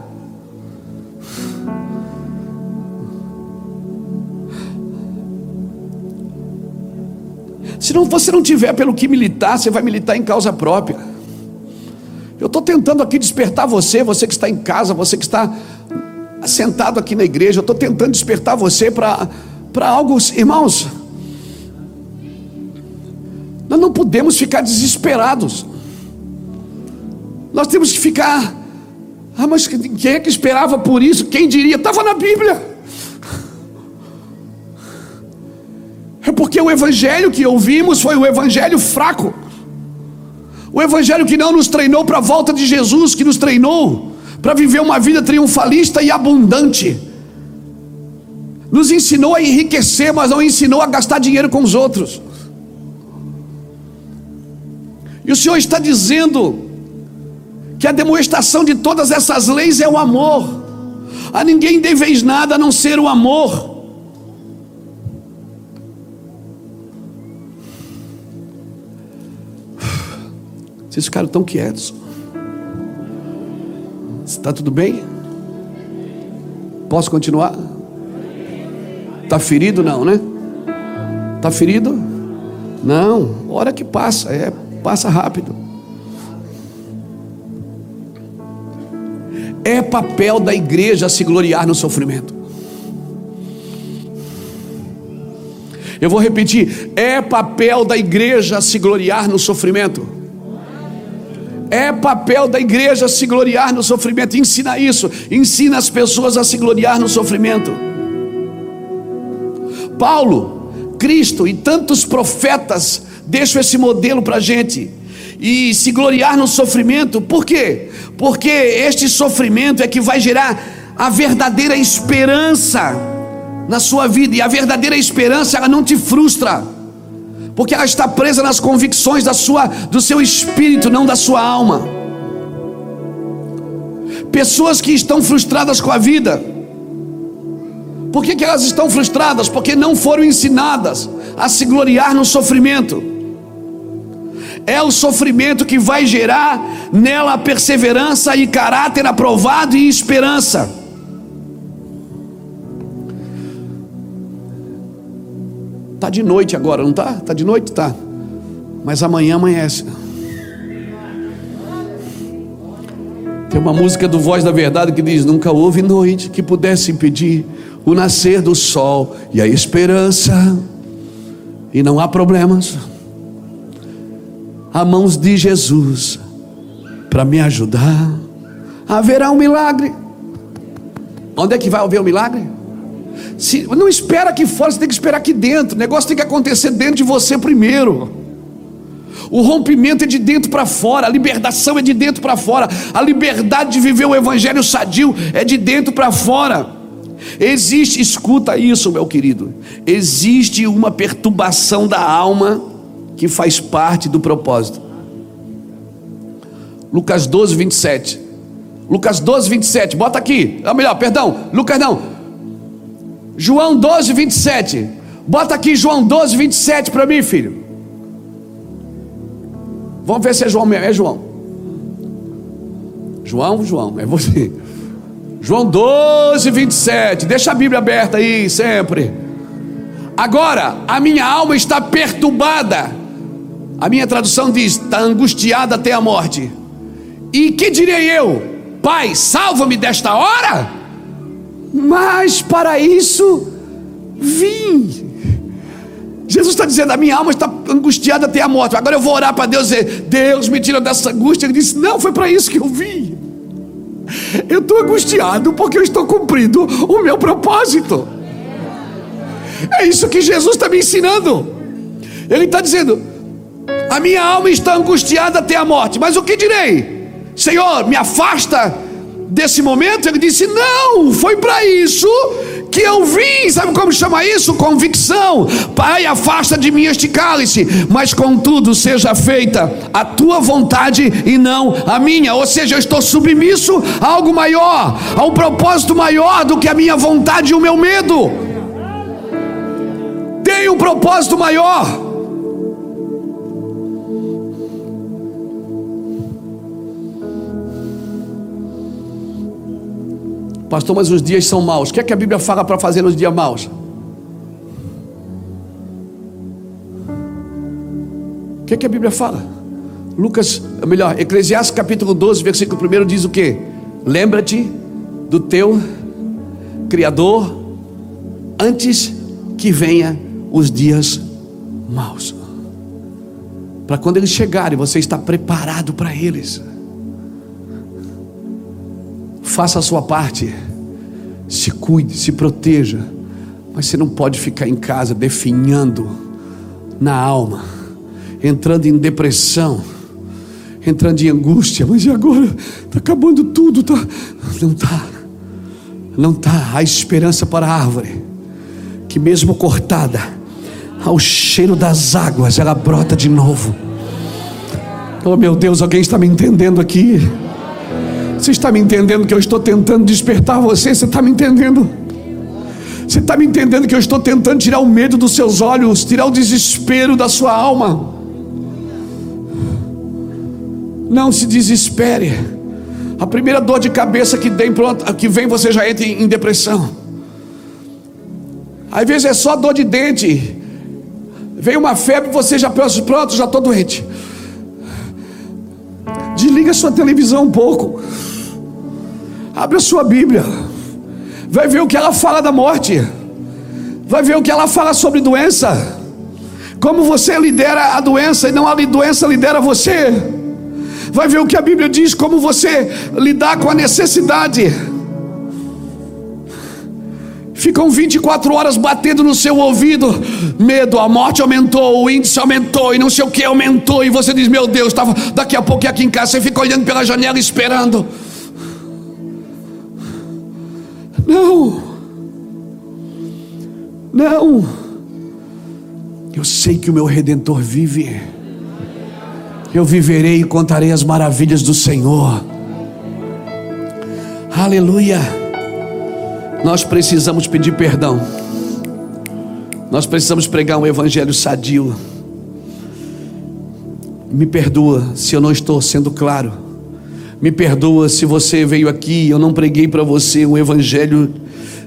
Se não, você não tiver pelo que militar, você vai militar em causa própria. Eu estou tentando aqui despertar você, você que está em casa, você que está sentado aqui na igreja, eu estou tentando despertar você para algo, irmãos. Nós não podemos ficar desesperados. Nós temos que ficar. Ah, mas quem é que esperava por isso? Quem diria? Estava na Bíblia. É porque o evangelho que ouvimos foi o evangelho fraco. O evangelho que não nos treinou para a volta de Jesus, que nos treinou para viver uma vida triunfalista e abundante. Nos ensinou a enriquecer, mas não ensinou a gastar dinheiro com os outros. E o Senhor está dizendo que a demonstração de todas essas leis é o amor. A ninguém deveis nada a não ser o amor. Vocês ficaram tão quietos. Está tudo bem? Posso continuar? Está ferido? Não, né? Está ferido? Não, hora que passa, é, passa rápido. É papel da igreja se gloriar no sofrimento. Eu vou repetir: é papel da igreja se gloriar no sofrimento. É papel da igreja se gloriar no sofrimento. Ensina isso. Ensina as pessoas a se gloriar no sofrimento. Paulo, Cristo e tantos profetas deixam esse modelo para a gente. E se gloriar no sofrimento, por quê? Porque este sofrimento é que vai gerar a verdadeira esperança na sua vida. E a verdadeira esperança, ela não te frustra porque ela está presa nas convicções da sua, do seu espírito, não da sua alma. Pessoas que estão frustradas com a vida, por que, que elas estão frustradas? Porque não foram ensinadas a se gloriar no sofrimento. É o sofrimento que vai gerar nela perseverança e caráter aprovado e esperança. Tá de noite agora, não tá? Tá de noite, tá. Mas amanhã amanhece. Tem uma música do Voz da Verdade que diz: Nunca houve noite que pudesse impedir o nascer do sol e a esperança, e não há problemas. Há mãos de Jesus para me ajudar. Haverá um milagre. Onde é que vai haver o um milagre? Se, não espera aqui fora, você tem que esperar aqui dentro. O negócio tem que acontecer dentro de você primeiro. O rompimento é de dentro para fora, a libertação é de dentro para fora, a liberdade de viver o evangelho sadio é de dentro para fora. Existe, escuta isso, meu querido. Existe uma perturbação da alma que faz parte do propósito. Lucas 12, 27. Lucas 12, 27. Bota aqui. Ou melhor, perdão. Lucas não. João 12, 27. Bota aqui João 12, 27 para mim, filho. Vamos ver se é João mesmo. É João. João, João, é você. João 12, 27. Deixa a Bíblia aberta aí, sempre. Agora, a minha alma está perturbada. A minha tradução diz: está angustiada até a morte. E que direi eu? Pai, salva-me desta hora? Mas para isso vim. Jesus está dizendo: a minha alma está angustiada até a morte. Agora eu vou orar para Deus e dizer: Deus me tira dessa angústia. Ele disse: Não, foi para isso que eu vim. Eu estou angustiado porque eu estou cumprindo o meu propósito. É isso que Jesus está me ensinando. Ele está dizendo: A minha alma está angustiada até a morte. Mas o que direi? Senhor, me afasta desse momento. Ele disse: Não, foi para isso que eu vim. Sabe como chama isso? Convicção. Pai, afasta de mim este cálice, mas contudo seja feita a tua vontade e não a minha. Ou seja, eu estou submisso a algo maior, a um propósito maior do que a minha vontade e o meu medo. Tem um propósito maior. Pastor, mas os dias são maus. O que é que a Bíblia fala para fazer nos dias maus? O que é que a Bíblia fala? Lucas, melhor, Eclesiastes capítulo 12, versículo 1 diz o que? Lembra-te do teu Criador antes que venha os dias maus. Para quando eles chegarem, você está preparado para eles faça a sua parte, se cuide, se proteja, mas você não pode ficar em casa definhando na alma, entrando em depressão, entrando em angústia, mas e agora? Está acabando tudo, tá? Não está, não está. Há esperança para a árvore, que mesmo cortada, ao cheiro das águas, ela brota de novo. Oh meu Deus, alguém está me entendendo aqui? Você está me entendendo que eu estou tentando despertar você? Você está me entendendo? Você está me entendendo que eu estou tentando tirar o medo dos seus olhos, tirar o desespero da sua alma? Não se desespere. A primeira dor de cabeça que, que vem, você já entra em depressão. Às vezes é só dor de dente. Vem uma febre, você já pensa, pronto, já estou doente. Desliga sua televisão um pouco. Abre a sua Bíblia. Vai ver o que ela fala da morte. Vai ver o que ela fala sobre doença. Como você lidera a doença e não a doença lidera você. Vai ver o que a Bíblia diz, como você lidar com a necessidade. Ficam 24 horas batendo no seu ouvido. Medo, a morte aumentou, o índice aumentou e não sei o que aumentou. E você diz: Meu Deus, tava, daqui a pouco aqui em casa. Você fica olhando pela janela esperando. Não. Não. Eu sei que o meu redentor vive. Eu viverei e contarei as maravilhas do Senhor. Aleluia. Nós precisamos pedir perdão. Nós precisamos pregar um evangelho sadio. Me perdoa se eu não estou sendo claro. Me perdoa se você veio aqui e eu não preguei para você um evangelho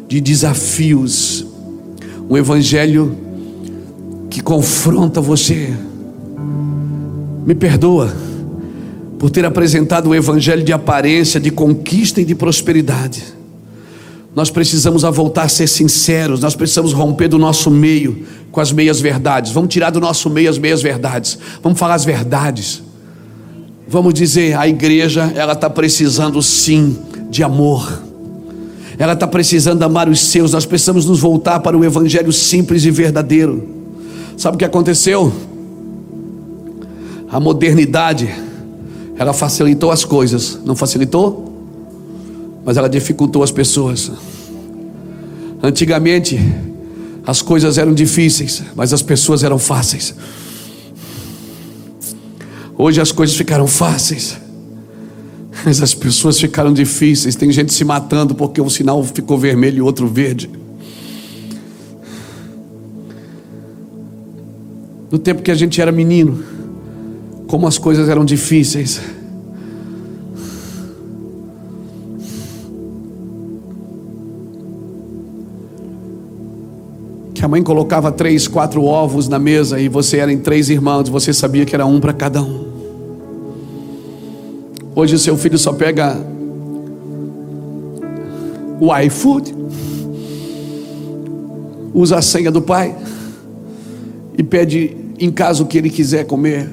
de desafios, um evangelho que confronta você. Me perdoa por ter apresentado um evangelho de aparência, de conquista e de prosperidade. Nós precisamos voltar a ser sinceros, nós precisamos romper do nosso meio com as meias verdades. Vamos tirar do nosso meio as meias verdades. Vamos falar as verdades. Vamos dizer, a igreja, ela está precisando sim de amor. Ela está precisando amar os seus. Nós precisamos nos voltar para o evangelho simples e verdadeiro. Sabe o que aconteceu? A modernidade, ela facilitou as coisas, não facilitou? Mas ela dificultou as pessoas. Antigamente, as coisas eram difíceis, mas as pessoas eram fáceis. Hoje as coisas ficaram fáceis, mas as pessoas ficaram difíceis. Tem gente se matando porque um sinal ficou vermelho e outro verde. No tempo que a gente era menino, como as coisas eram difíceis. A mãe colocava três, quatro ovos na mesa e você era em três irmãos, você sabia que era um para cada um. Hoje o seu filho só pega o iFood, usa a senha do pai e pede em casa o que ele quiser comer.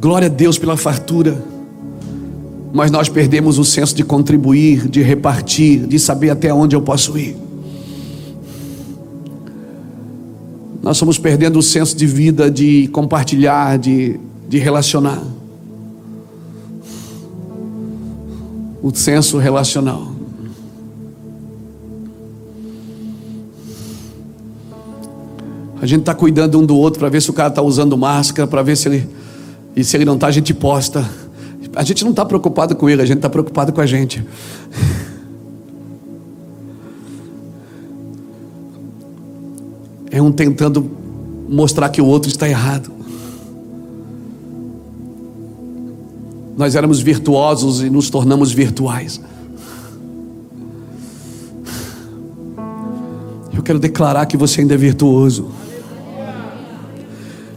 Glória a Deus pela fartura. Mas nós perdemos o senso de contribuir, de repartir, de saber até onde eu posso ir. Nós estamos perdendo o senso de vida, de compartilhar, de, de relacionar. O senso relacional. A gente está cuidando um do outro para ver se o cara está usando máscara, para ver se ele. E se ele não está, a gente posta. A gente não está preocupado com ele, a gente está preocupado com a gente. É um tentando mostrar que o outro está errado. Nós éramos virtuosos e nos tornamos virtuais. Eu quero declarar que você ainda é virtuoso.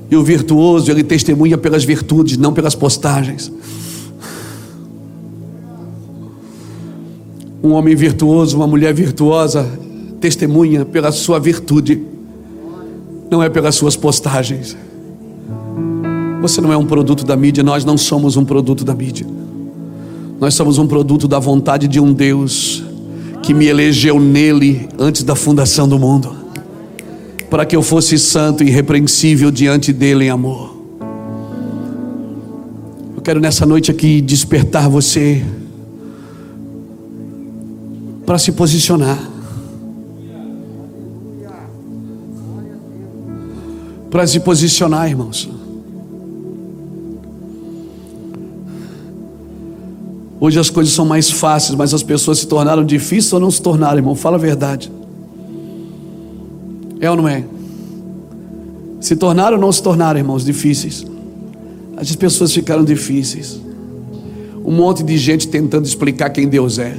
E o virtuoso, ele testemunha pelas virtudes, não pelas postagens. Um homem virtuoso, uma mulher virtuosa, testemunha pela sua virtude, não é pelas suas postagens. Você não é um produto da mídia, nós não somos um produto da mídia. Nós somos um produto da vontade de um Deus que me elegeu nele antes da fundação do mundo para que eu fosse santo e irrepreensível diante dele em amor. Eu quero nessa noite aqui despertar você para se posicionar. Para se posicionar, irmãos. Hoje as coisas são mais fáceis, mas as pessoas se tornaram difíceis ou não se tornaram, irmão? Fala a verdade. É ou não é? Se tornaram ou não se tornaram, irmãos, difíceis. As pessoas ficaram difíceis. Um monte de gente tentando explicar quem Deus é.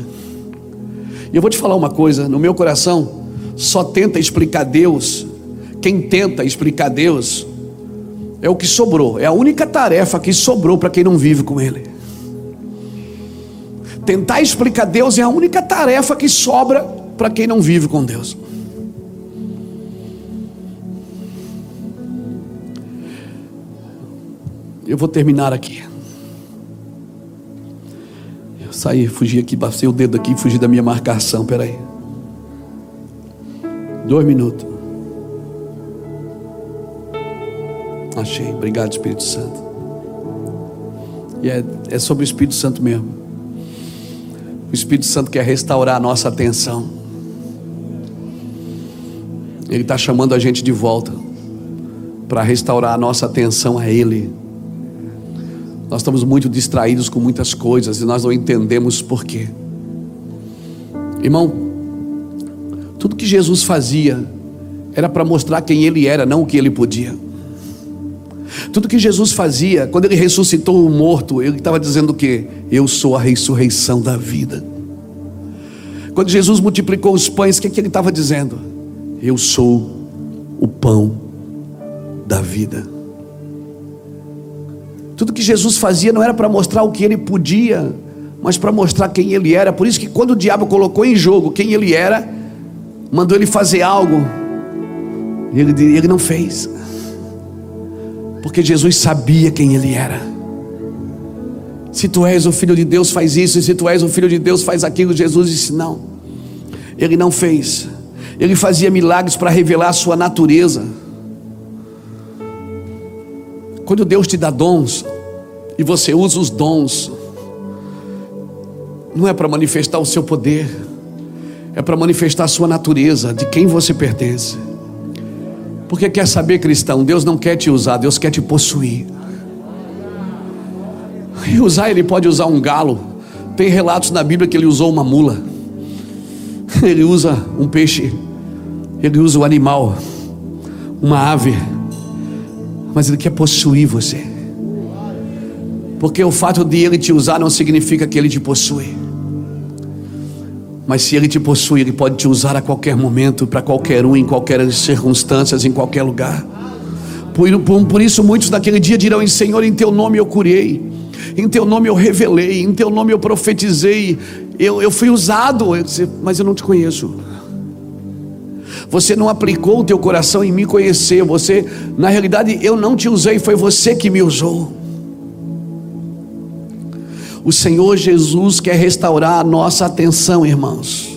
E eu vou te falar uma coisa: no meu coração, só tenta explicar Deus. Quem tenta explicar Deus é o que sobrou, é a única tarefa que sobrou para quem não vive com Ele. Tentar explicar Deus é a única tarefa que sobra para quem não vive com Deus. Eu vou terminar aqui. Eu saí, fugi aqui, passei o dedo aqui, fugi da minha marcação. Peraí. Dois minutos. Achei. Obrigado, Espírito Santo. E é, é sobre o Espírito Santo mesmo. Espírito Santo quer restaurar a nossa atenção. Ele está chamando a gente de volta para restaurar a nossa atenção a Ele. Nós estamos muito distraídos com muitas coisas e nós não entendemos por quê. Irmão, tudo que Jesus fazia era para mostrar quem ele era, não o que ele podia. Tudo que Jesus fazia, quando ele ressuscitou o morto, ele estava dizendo o quê? Eu sou a ressurreição da vida. Quando Jesus multiplicou os pães, o que, que ele estava dizendo? Eu sou o pão da vida. Tudo que Jesus fazia não era para mostrar o que ele podia, mas para mostrar quem ele era. Por isso que quando o diabo colocou em jogo quem ele era, mandou ele fazer algo, ele, ele não fez. Porque Jesus sabia quem ele era. Se tu és o filho de Deus, faz isso. E se tu és o filho de Deus, faz aquilo. Jesus disse: não. Ele não fez. Ele fazia milagres para revelar a sua natureza. Quando Deus te dá dons e você usa os dons, não é para manifestar o seu poder, é para manifestar a sua natureza, de quem você pertence. Porque quer saber, cristão, Deus não quer te usar, Deus quer te possuir. E usar, ele pode usar um galo. Tem relatos na Bíblia que ele usou uma mula. Ele usa um peixe. Ele usa um animal, uma ave. Mas ele quer possuir você. Porque o fato de ele te usar não significa que ele te possui. Mas se ele te possui, ele pode te usar a qualquer momento, para qualquer um, em qualquer circunstâncias, em qualquer lugar. Por, por, por isso, muitos naquele dia dirão: Senhor, em teu nome eu curei em teu nome eu revelei, em teu nome eu profetizei, eu, eu fui usado, mas eu não te conheço. Você não aplicou o teu coração em me conhecer, você, na realidade, eu não te usei, foi você que me usou. O Senhor Jesus quer restaurar a nossa atenção, irmãos.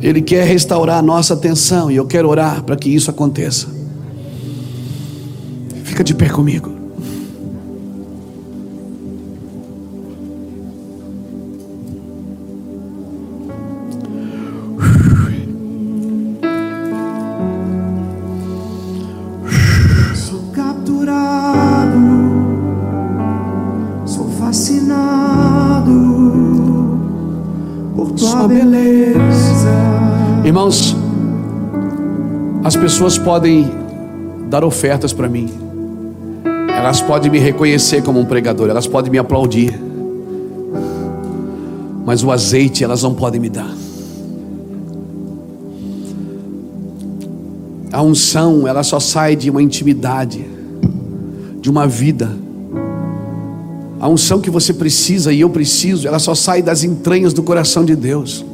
Ele quer restaurar a nossa atenção e eu quero orar para que isso aconteça. Fica de pé comigo. Pessoas podem dar ofertas para mim, elas podem me reconhecer como um pregador, elas podem me aplaudir, mas o azeite elas não podem me dar. A unção, ela só sai de uma intimidade, de uma vida. A unção que você precisa e eu preciso, ela só sai das entranhas do coração de Deus.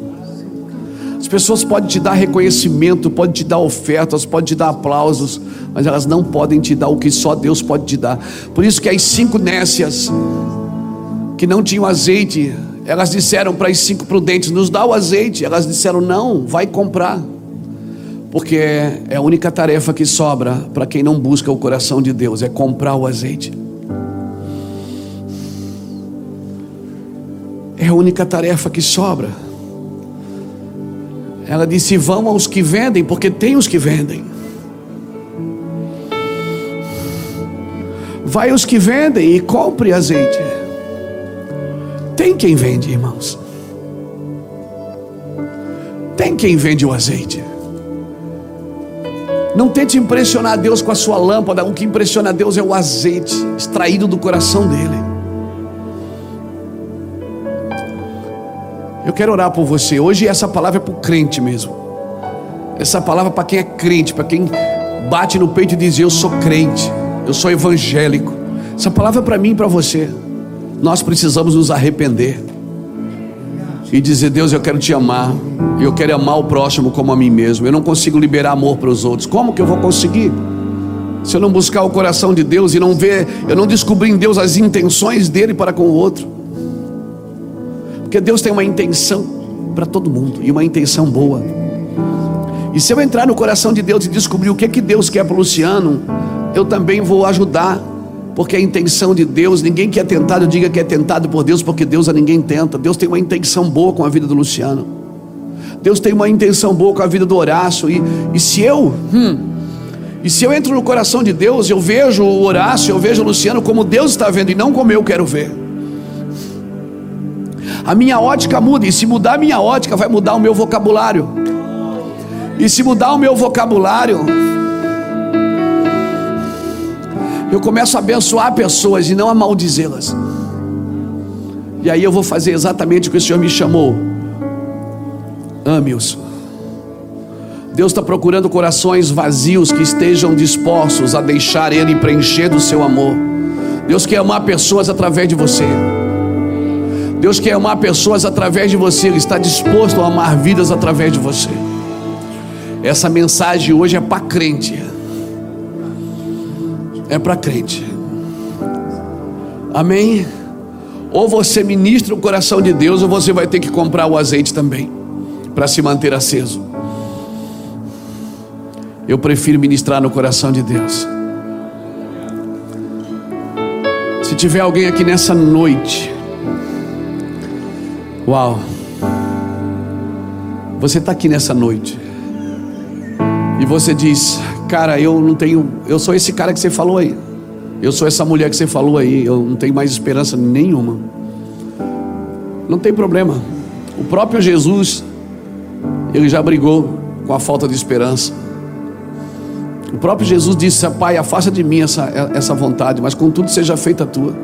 As pessoas podem te dar reconhecimento, podem te dar ofertas, podem te dar aplausos, mas elas não podem te dar o que só Deus pode te dar. Por isso que as cinco nécias que não tinham azeite, elas disseram para as cinco prudentes: nos dá o azeite. Elas disseram: não, vai comprar. Porque é a única tarefa que sobra para quem não busca o coração de Deus, é comprar o azeite. É a única tarefa que sobra. Ela disse: Vão aos que vendem, porque tem os que vendem. Vai aos que vendem e compre azeite. Tem quem vende, irmãos. Tem quem vende o azeite. Não tente impressionar Deus com a sua lâmpada. O que impressiona Deus é o azeite extraído do coração dele. Eu quero orar por você. Hoje essa palavra é para o crente mesmo. Essa palavra é para quem é crente, para quem bate no peito e diz: Eu sou crente, eu sou evangélico. Essa palavra é para mim e para você. Nós precisamos nos arrepender e dizer: Deus, eu quero te amar. Eu quero amar o próximo como a mim mesmo. Eu não consigo liberar amor para os outros. Como que eu vou conseguir? Se eu não buscar o coração de Deus e não ver, eu não descobrir em Deus as intenções dele para com o outro. Porque Deus tem uma intenção para todo mundo e uma intenção boa. E se eu entrar no coração de Deus e descobrir o que é que Deus quer para o Luciano, eu também vou ajudar, porque a intenção de Deus, ninguém que é tentado diga que é tentado por Deus, porque Deus a ninguém tenta. Deus tem uma intenção boa com a vida do Luciano. Deus tem uma intenção boa com a vida do Horácio. E, e se eu, hum, e se eu entro no coração de Deus, eu vejo o Horácio, eu vejo o Luciano como Deus está vendo e não como eu quero ver a minha ótica muda, e se mudar a minha ótica, vai mudar o meu vocabulário. E se mudar o meu vocabulário, eu começo a abençoar pessoas e não a maldizê-las. E aí eu vou fazer exatamente o que o Senhor me chamou. Ame-os. Deus está procurando corações vazios que estejam dispostos a deixar Ele preencher do seu amor. Deus quer amar pessoas através de você. Deus quer amar pessoas através de você, Ele está disposto a amar vidas através de você. Essa mensagem hoje é para crente. É para crente. Amém? Ou você ministra o coração de Deus, ou você vai ter que comprar o azeite também, para se manter aceso. Eu prefiro ministrar no coração de Deus. Se tiver alguém aqui nessa noite, uau, você está aqui nessa noite e você diz, cara, eu não tenho, eu sou esse cara que você falou aí, eu sou essa mulher que você falou aí, eu não tenho mais esperança nenhuma. Não tem problema. O próprio Jesus, ele já brigou com a falta de esperança. O próprio Jesus disse: Pai, afasta de mim essa, essa vontade, mas contudo seja feita a tua.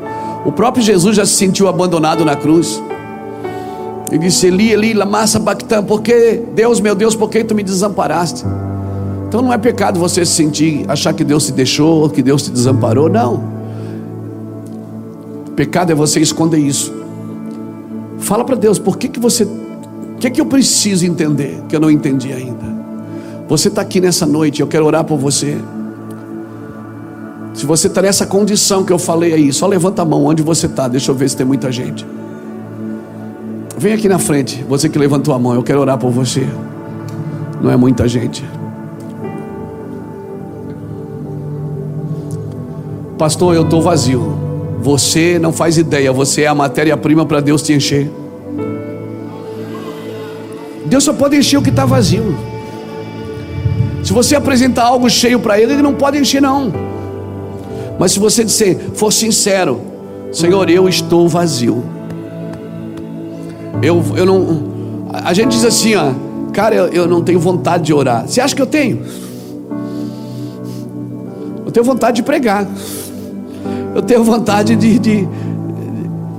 O próprio Jesus já se sentiu abandonado na cruz. Ele disse: Eli, Eli, lamassa bactã, porque Deus, meu Deus, por que tu me desamparaste? Então não é pecado você se sentir, achar que Deus te deixou, que Deus te desamparou, não. Pecado é você esconder isso. Fala para Deus, por que, que você, o que, que eu preciso entender que eu não entendi ainda? Você está aqui nessa noite, eu quero orar por você. Se você está nessa condição que eu falei aí, só levanta a mão onde você está. Deixa eu ver se tem muita gente. Vem aqui na frente, você que levantou a mão, eu quero orar por você. Não é muita gente. Pastor, eu estou vazio. Você não faz ideia, você é a matéria-prima para Deus te encher. Deus só pode encher o que está vazio. Se você apresentar algo cheio para Ele, Ele não pode encher, não. Mas se você disser, for sincero, Senhor, eu estou vazio. Eu, eu não. A gente diz assim, ó, cara, eu, eu não tenho vontade de orar. Você acha que eu tenho? Eu tenho vontade de pregar. Eu tenho vontade de, de,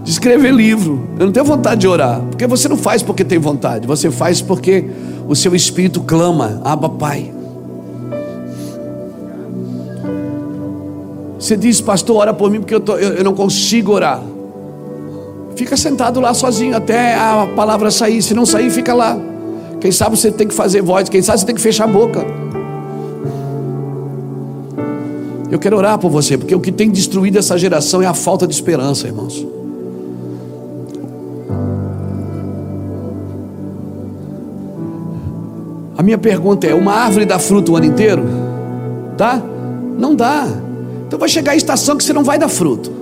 de escrever livro. Eu não tenho vontade de orar. Porque você não faz porque tem vontade. Você faz porque o seu espírito clama, Abba Pai. Você diz, pastor, ora por mim porque eu, tô, eu, eu não consigo orar. Fica sentado lá sozinho até a palavra sair. Se não sair, fica lá. Quem sabe você tem que fazer voz, quem sabe você tem que fechar a boca. Eu quero orar por você, porque o que tem destruído essa geração é a falta de esperança, irmãos. A minha pergunta é: uma árvore dá fruto o ano inteiro? Dá? Não dá. Então vai chegar a estação que você não vai dar fruto.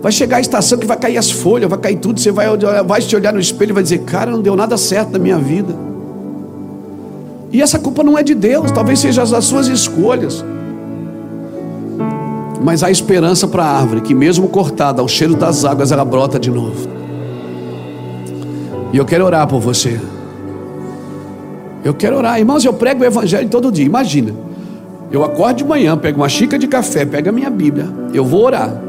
Vai chegar a estação que vai cair as folhas, vai cair tudo. Você vai, vai se olhar no espelho e vai dizer: Cara, não deu nada certo na minha vida. E essa culpa não é de Deus, talvez seja das suas escolhas. Mas há esperança para a árvore, que mesmo cortada, ao cheiro das águas, ela brota de novo. E eu quero orar por você. Eu quero orar. Irmãos, eu prego o evangelho todo dia. Imagina. Eu acordo de manhã, pego uma xícara de café, pego a minha Bíblia. Eu vou orar.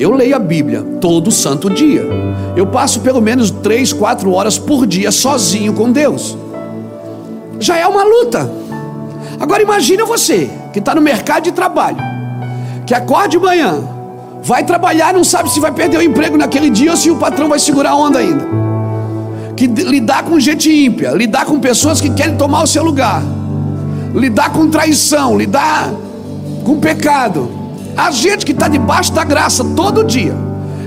Eu leio a Bíblia todo santo dia. Eu passo pelo menos três, quatro horas por dia sozinho com Deus. Já é uma luta. Agora imagina você que está no mercado de trabalho que acorde de manhã, vai trabalhar, não sabe se vai perder o emprego naquele dia ou se o patrão vai segurar a onda ainda. Que lidar com gente ímpia, lidar com pessoas que querem tomar o seu lugar, lidar com traição, lidar com pecado. A gente que está debaixo da graça todo dia,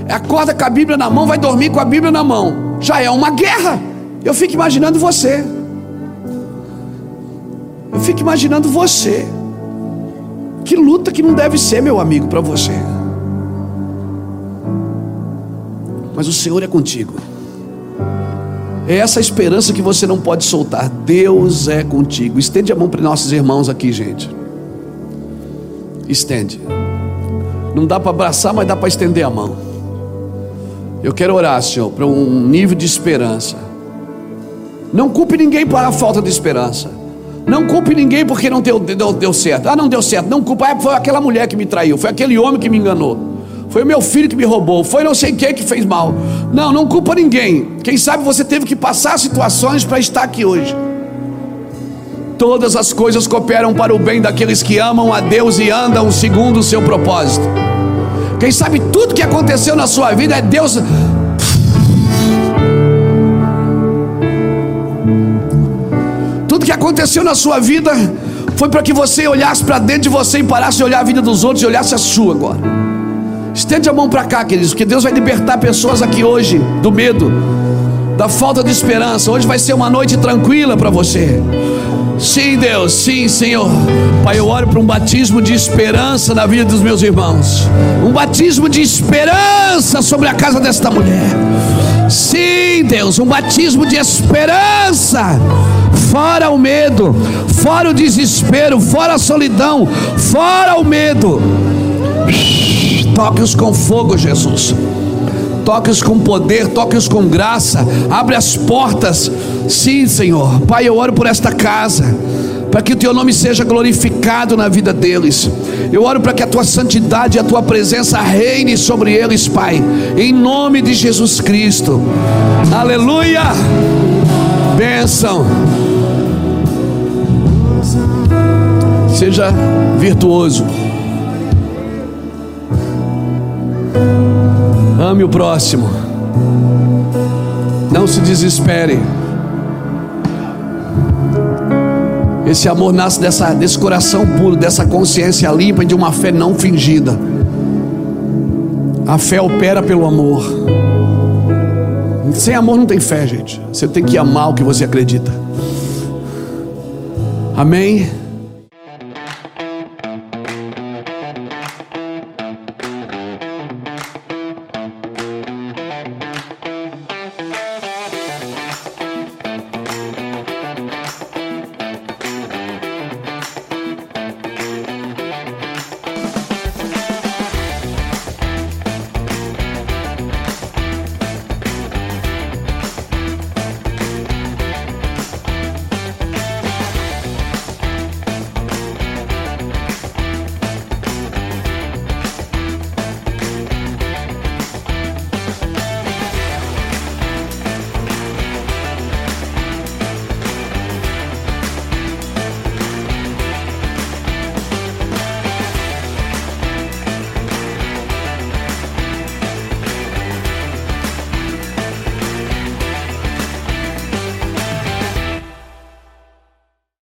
acorda com a Bíblia na mão, vai dormir com a Bíblia na mão. Já é uma guerra. Eu fico imaginando você. Eu fico imaginando você. Que luta que não deve ser, meu amigo, para você. Mas o Senhor é contigo. É essa esperança que você não pode soltar. Deus é contigo. Estende a mão para nossos irmãos aqui, gente. Estende. Não dá para abraçar, mas dá para estender a mão. Eu quero orar, Senhor, para um nível de esperança. Não culpe ninguém por a falta de esperança. Não culpe ninguém porque não deu, deu, deu certo. Ah, não deu certo. Não culpa. Ah, foi aquela mulher que me traiu. Foi aquele homem que me enganou. Foi o meu filho que me roubou. Foi não sei quem que fez mal. Não, não culpa ninguém. Quem sabe você teve que passar situações para estar aqui hoje. Todas as coisas cooperam para o bem daqueles que amam a Deus e andam segundo o seu propósito. Quem sabe tudo que aconteceu na sua vida é Deus Tudo que aconteceu na sua vida foi para que você olhasse para dentro de você e parasse de olhar a vida dos outros e olhasse a sua agora. Estende a mão para cá, queridos, porque Deus vai libertar pessoas aqui hoje do medo, da falta de esperança. Hoje vai ser uma noite tranquila para você. Sim, Deus, sim, Senhor. Pai, eu oro para um batismo de esperança na vida dos meus irmãos. Um batismo de esperança sobre a casa desta mulher. Sim, Deus, um batismo de esperança. Fora o medo, fora o desespero, fora a solidão, fora o medo. Toque-os com fogo, Jesus. Toque-os com poder, toque-os com graça. Abre as portas. Sim, Senhor. Pai, eu oro por esta casa para que o teu nome seja glorificado na vida deles. Eu oro para que a tua santidade e a tua presença reine sobre eles, Pai, em nome de Jesus Cristo. Aleluia! Bênção. Seja virtuoso. Ame o próximo. Não se desespere. Esse amor nasce dessa, desse coração puro, dessa consciência limpa e de uma fé não fingida. A fé opera pelo amor. Sem amor não tem fé, gente. Você tem que amar o que você acredita. Amém?